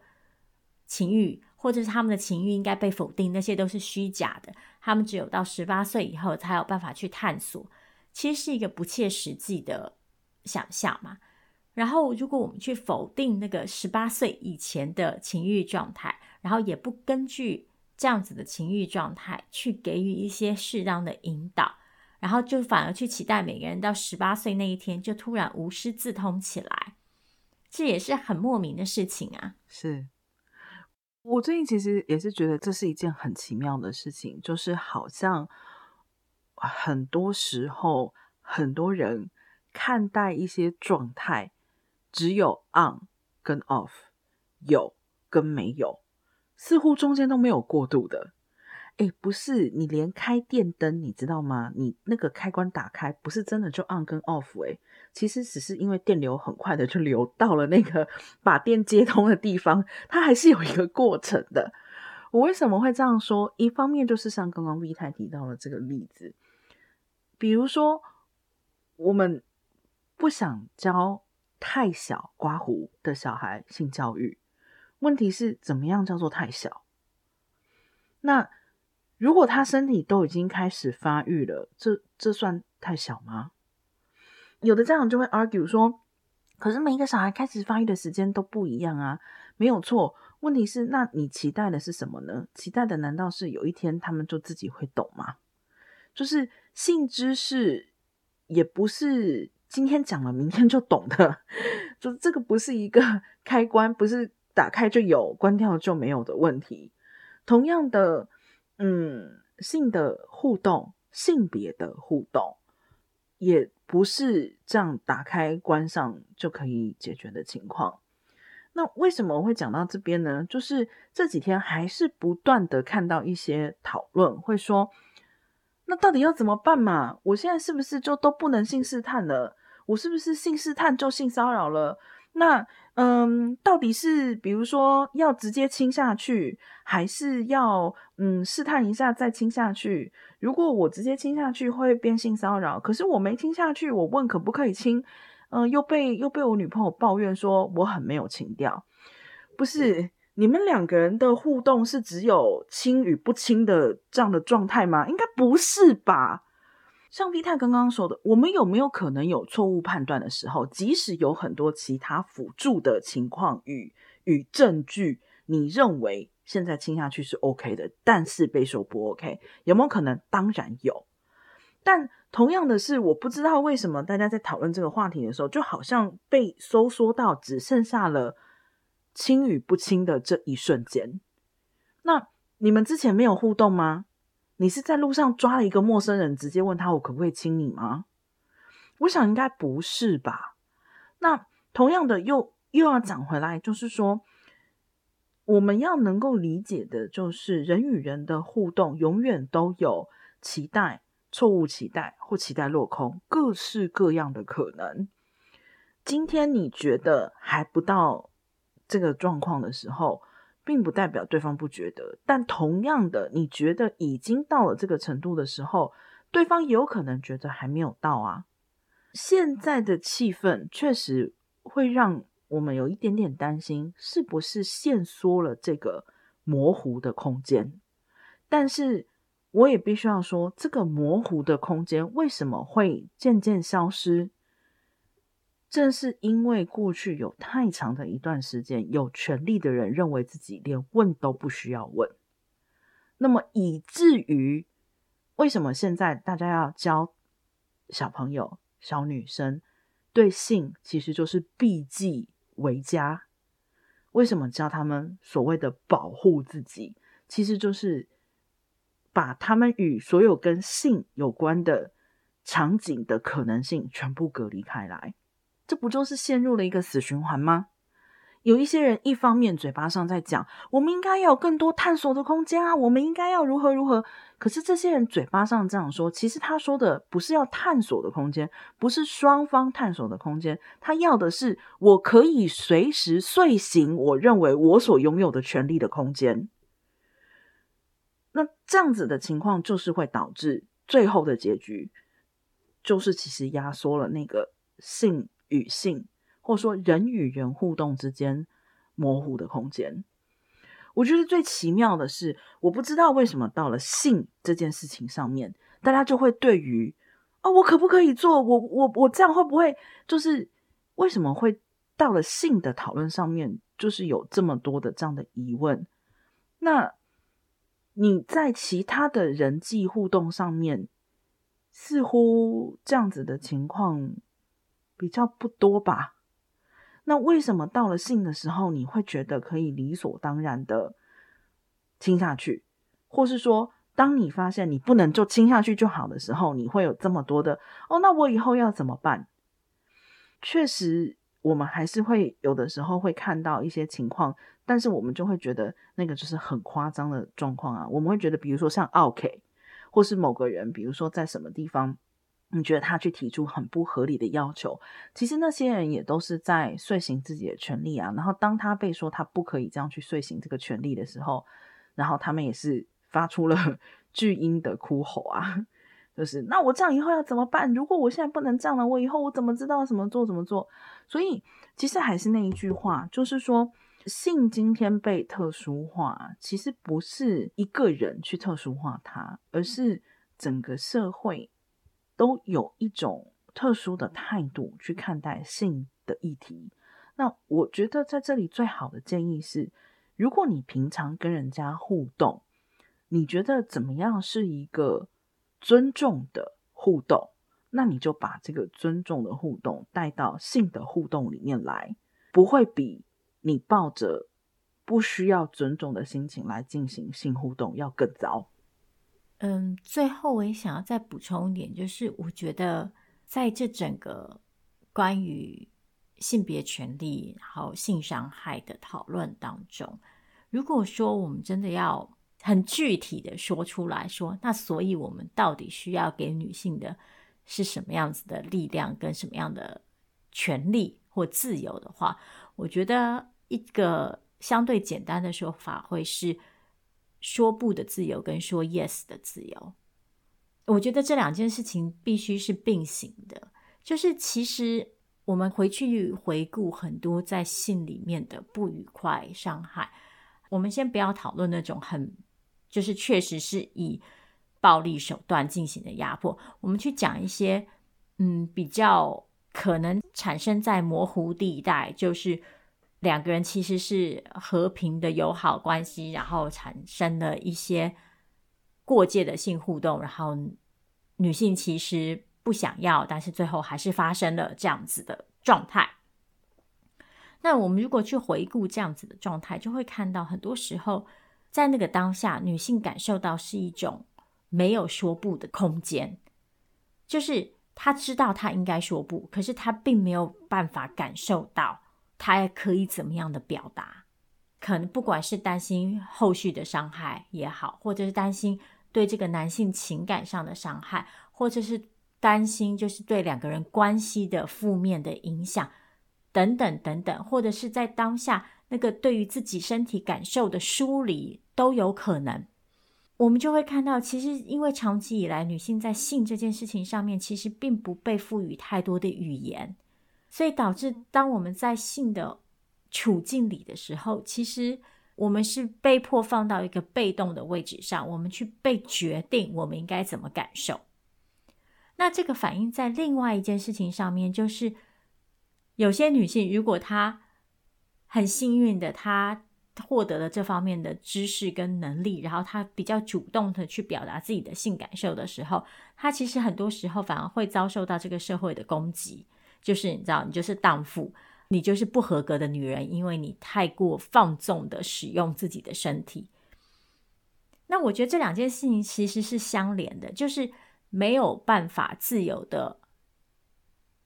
情欲。或者是他们的情欲应该被否定，那些都是虚假的。他们只有到十八岁以后才有办法去探索，其实是一个不切实际的想象嘛。然后，如果我们去否定那个十八岁以前的情欲状态，然后也不根据这样子的情欲状态去给予一些适当的引导，然后就反而去期待每个人到十八岁那一天就突然无师自通起来，这也是很莫名的事情啊。是。我最近其实也是觉得这是一件很奇妙的事情，就是好像很多时候很多人看待一些状态，只有 on 跟 off，有跟没有，似乎中间都没有过渡的。哎，不是，你连开电灯，你知道吗？你那个开关打开，不是真的就 on 跟 off，诶，其实只是因为电流很快的就流到了那个把电接通的地方，它还是有一个过程的。我为什么会这样说？一方面就是像刚刚 V 太提到的这个例子，比如说我们不想教太小刮胡的小孩性教育，问题是怎么样叫做太小？那如果他身体都已经开始发育了，这这算太小吗？有的家长就会 argue 说，可是每一个小孩开始发育的时间都不一样啊，没有错。问题是，那你期待的是什么呢？期待的难道是有一天他们就自己会懂吗？就是性知识也不是今天讲了明天就懂的，[laughs] 就这个不是一个 [laughs] 开关，不是打开就有，关掉就没有的问题。同样的。嗯，性的互动，性别的互动，也不是这样打开关上就可以解决的情况。那为什么会讲到这边呢？就是这几天还是不断的看到一些讨论，会说，那到底要怎么办嘛？我现在是不是就都不能性试探了？我是不是性试探就性骚扰了？那嗯，到底是比如说要直接亲下去，还是要嗯试探一下再亲下去？如果我直接亲下去会变性骚扰，可是我没亲下去，我问可不可以亲，嗯，又被又被我女朋友抱怨说我很没有情调。不是，你们两个人的互动是只有亲与不亲的这样的状态吗？应该不是吧？像 V 太刚刚说的，我们有没有可能有错误判断的时候？即使有很多其他辅助的情况与与证据，你认为现在亲下去是 OK 的，但是被说不 OK，有没有可能？当然有。但同样的是，我不知道为什么大家在讨论这个话题的时候，就好像被收缩到只剩下了亲与不亲的这一瞬间。那你们之前没有互动吗？你是在路上抓了一个陌生人，直接问他我可不可以亲你吗？我想应该不是吧。那同样的又又要讲回来，就是说我们要能够理解的，就是人与人的互动永远都有期待、错误期待或期待落空，各式各样的可能。今天你觉得还不到这个状况的时候，并不代表对方不觉得，但同样的，你觉得已经到了这个程度的时候，对方有可能觉得还没有到啊。现在的气氛确实会让我们有一点点担心，是不是限缩了这个模糊的空间？但是我也必须要说，这个模糊的空间为什么会渐渐消失？正是因为过去有太长的一段时间，有权力的人认为自己连问都不需要问，那么以至于为什么现在大家要教小朋友、小女生对性其实就是避忌为佳？为什么教他们所谓的保护自己，其实就是把他们与所有跟性有关的场景的可能性全部隔离开来？这不就是陷入了一个死循环吗？有一些人一方面嘴巴上在讲，我们应该要有更多探索的空间啊，我们应该要如何如何。可是这些人嘴巴上这样说，其实他说的不是要探索的空间，不是双方探索的空间，他要的是我可以随时遂行我认为我所拥有的权利的空间。那这样子的情况，就是会导致最后的结局，就是其实压缩了那个性与性。或者说人与人互动之间模糊的空间，我觉得最奇妙的是，我不知道为什么到了性这件事情上面，大家就会对于哦，我可不可以做？我我我这样会不会就是为什么会到了性的讨论上面，就是有这么多的这样的疑问？那你在其他的人际互动上面，似乎这样子的情况比较不多吧？那为什么到了性的时候，你会觉得可以理所当然的亲下去，或是说，当你发现你不能就亲下去就好的时候，你会有这么多的哦？那我以后要怎么办？确实，我们还是会有的时候会看到一些情况，但是我们就会觉得那个就是很夸张的状况啊。我们会觉得，比如说像奥 K，或是某个人，比如说在什么地方。你觉得他去提出很不合理的要求，其实那些人也都是在遂行自己的权利啊。然后当他被说他不可以这样去遂行这个权利的时候，然后他们也是发出了 [laughs] 巨婴的哭吼啊，就是那我这样以后要怎么办？如果我现在不能这样了，我以后我怎么知道怎么做怎么做？所以其实还是那一句话，就是说性今天被特殊化，其实不是一个人去特殊化它，而是整个社会。都有一种特殊的态度去看待性的议题。那我觉得在这里最好的建议是，如果你平常跟人家互动，你觉得怎么样是一个尊重的互动，那你就把这个尊重的互动带到性的互动里面来，不会比你抱着不需要尊重的心情来进行性互动要更糟。嗯，最后我也想要再补充一点，就是我觉得在这整个关于性别权利还有性伤害的讨论当中，如果说我们真的要很具体的说出来说，那所以我们到底需要给女性的是什么样子的力量跟什么样的权利或自由的话，我觉得一个相对简单的说法会是。说不的自由跟说 yes 的自由，我觉得这两件事情必须是并行的。就是其实我们回去回顾很多在信里面的不愉快、伤害，我们先不要讨论那种很就是确实是以暴力手段进行的压迫，我们去讲一些嗯比较可能产生在模糊地带，就是。两个人其实是和平的友好关系，然后产生了一些过界的性互动，然后女性其实不想要，但是最后还是发生了这样子的状态。那我们如果去回顾这样子的状态，就会看到很多时候在那个当下，女性感受到是一种没有说不的空间，就是她知道她应该说不，可是她并没有办法感受到。他也可以怎么样的表达？可能不管是担心后续的伤害也好，或者是担心对这个男性情感上的伤害，或者是担心就是对两个人关系的负面的影响，等等等等，或者是在当下那个对于自己身体感受的疏离都有可能。我们就会看到，其实因为长期以来女性在性这件事情上面，其实并不被赋予太多的语言。所以导致，当我们在性的处境里的时候，其实我们是被迫放到一个被动的位置上，我们去被决定我们应该怎么感受。那这个反映在另外一件事情上面，就是有些女性如果她很幸运的，她获得了这方面的知识跟能力，然后她比较主动的去表达自己的性感受的时候，她其实很多时候反而会遭受到这个社会的攻击。就是你知道，你就是荡妇，你就是不合格的女人，因为你太过放纵的使用自己的身体。那我觉得这两件事情其实是相连的，就是没有办法自由的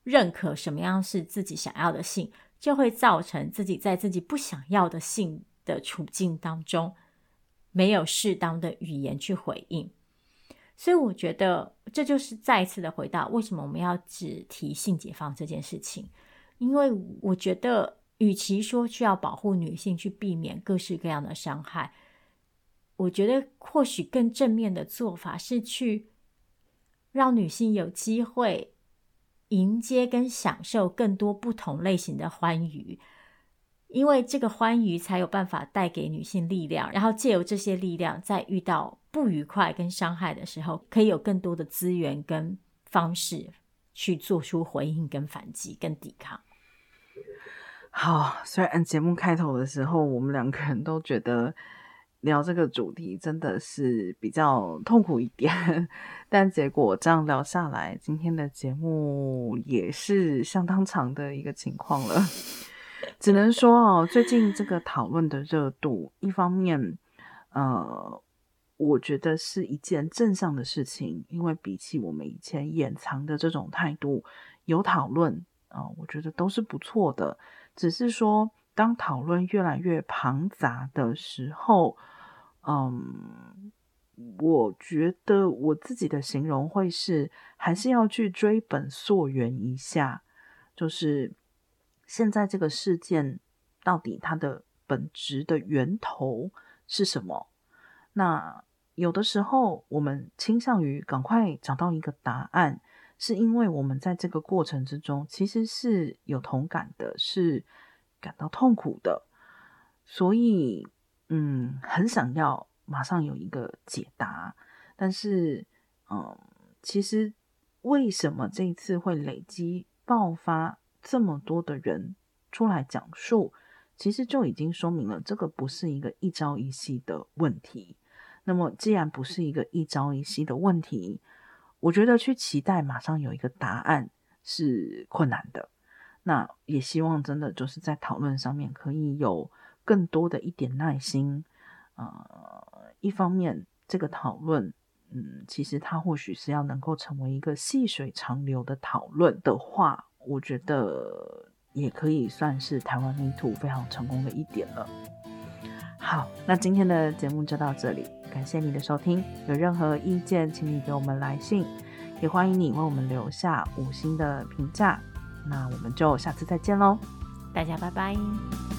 认可什么样是自己想要的性，就会造成自己在自己不想要的性的处境当中，没有适当的语言去回应。所以我觉得这就是再一次的回答，为什么我们要只提性解放这件事情？因为我觉得，与其说需要保护女性去避免各式各样的伤害，我觉得或许更正面的做法是去让女性有机会迎接跟享受更多不同类型的欢愉。因为这个欢愉才有办法带给女性力量，然后借由这些力量，在遇到不愉快跟伤害的时候，可以有更多的资源跟方式去做出回应、跟反击、跟抵抗。好，虽然节目开头的时候，我们两个人都觉得聊这个主题真的是比较痛苦一点，[laughs] 但结果这样聊下来，今天的节目也是相当长的一个情况了。只能说哦，最近这个讨论的热度，一方面，呃，我觉得是一件正向的事情，因为比起我们以前掩藏的这种态度，有讨论啊，我觉得都是不错的。只是说，当讨论越来越庞杂的时候，嗯，我觉得我自己的形容会是，还是要去追本溯源一下，就是。现在这个事件到底它的本质的源头是什么？那有的时候我们倾向于赶快找到一个答案，是因为我们在这个过程之中其实是有同感的，是感到痛苦的，所以嗯，很想要马上有一个解答。但是嗯，其实为什么这一次会累积爆发？这么多的人出来讲述，其实就已经说明了这个不是一个一朝一夕的问题。那么，既然不是一个一朝一夕的问题，我觉得去期待马上有一个答案是困难的。那也希望真的就是在讨论上面可以有更多的一点耐心。呃，一方面这个讨论，嗯，其实它或许是要能够成为一个细水长流的讨论的话。我觉得也可以算是台湾迷途非常成功的一点了。好，那今天的节目就到这里，感谢你的收听。有任何意见，请你给我们来信，也欢迎你为我们留下五星的评价。那我们就下次再见喽，大家拜拜。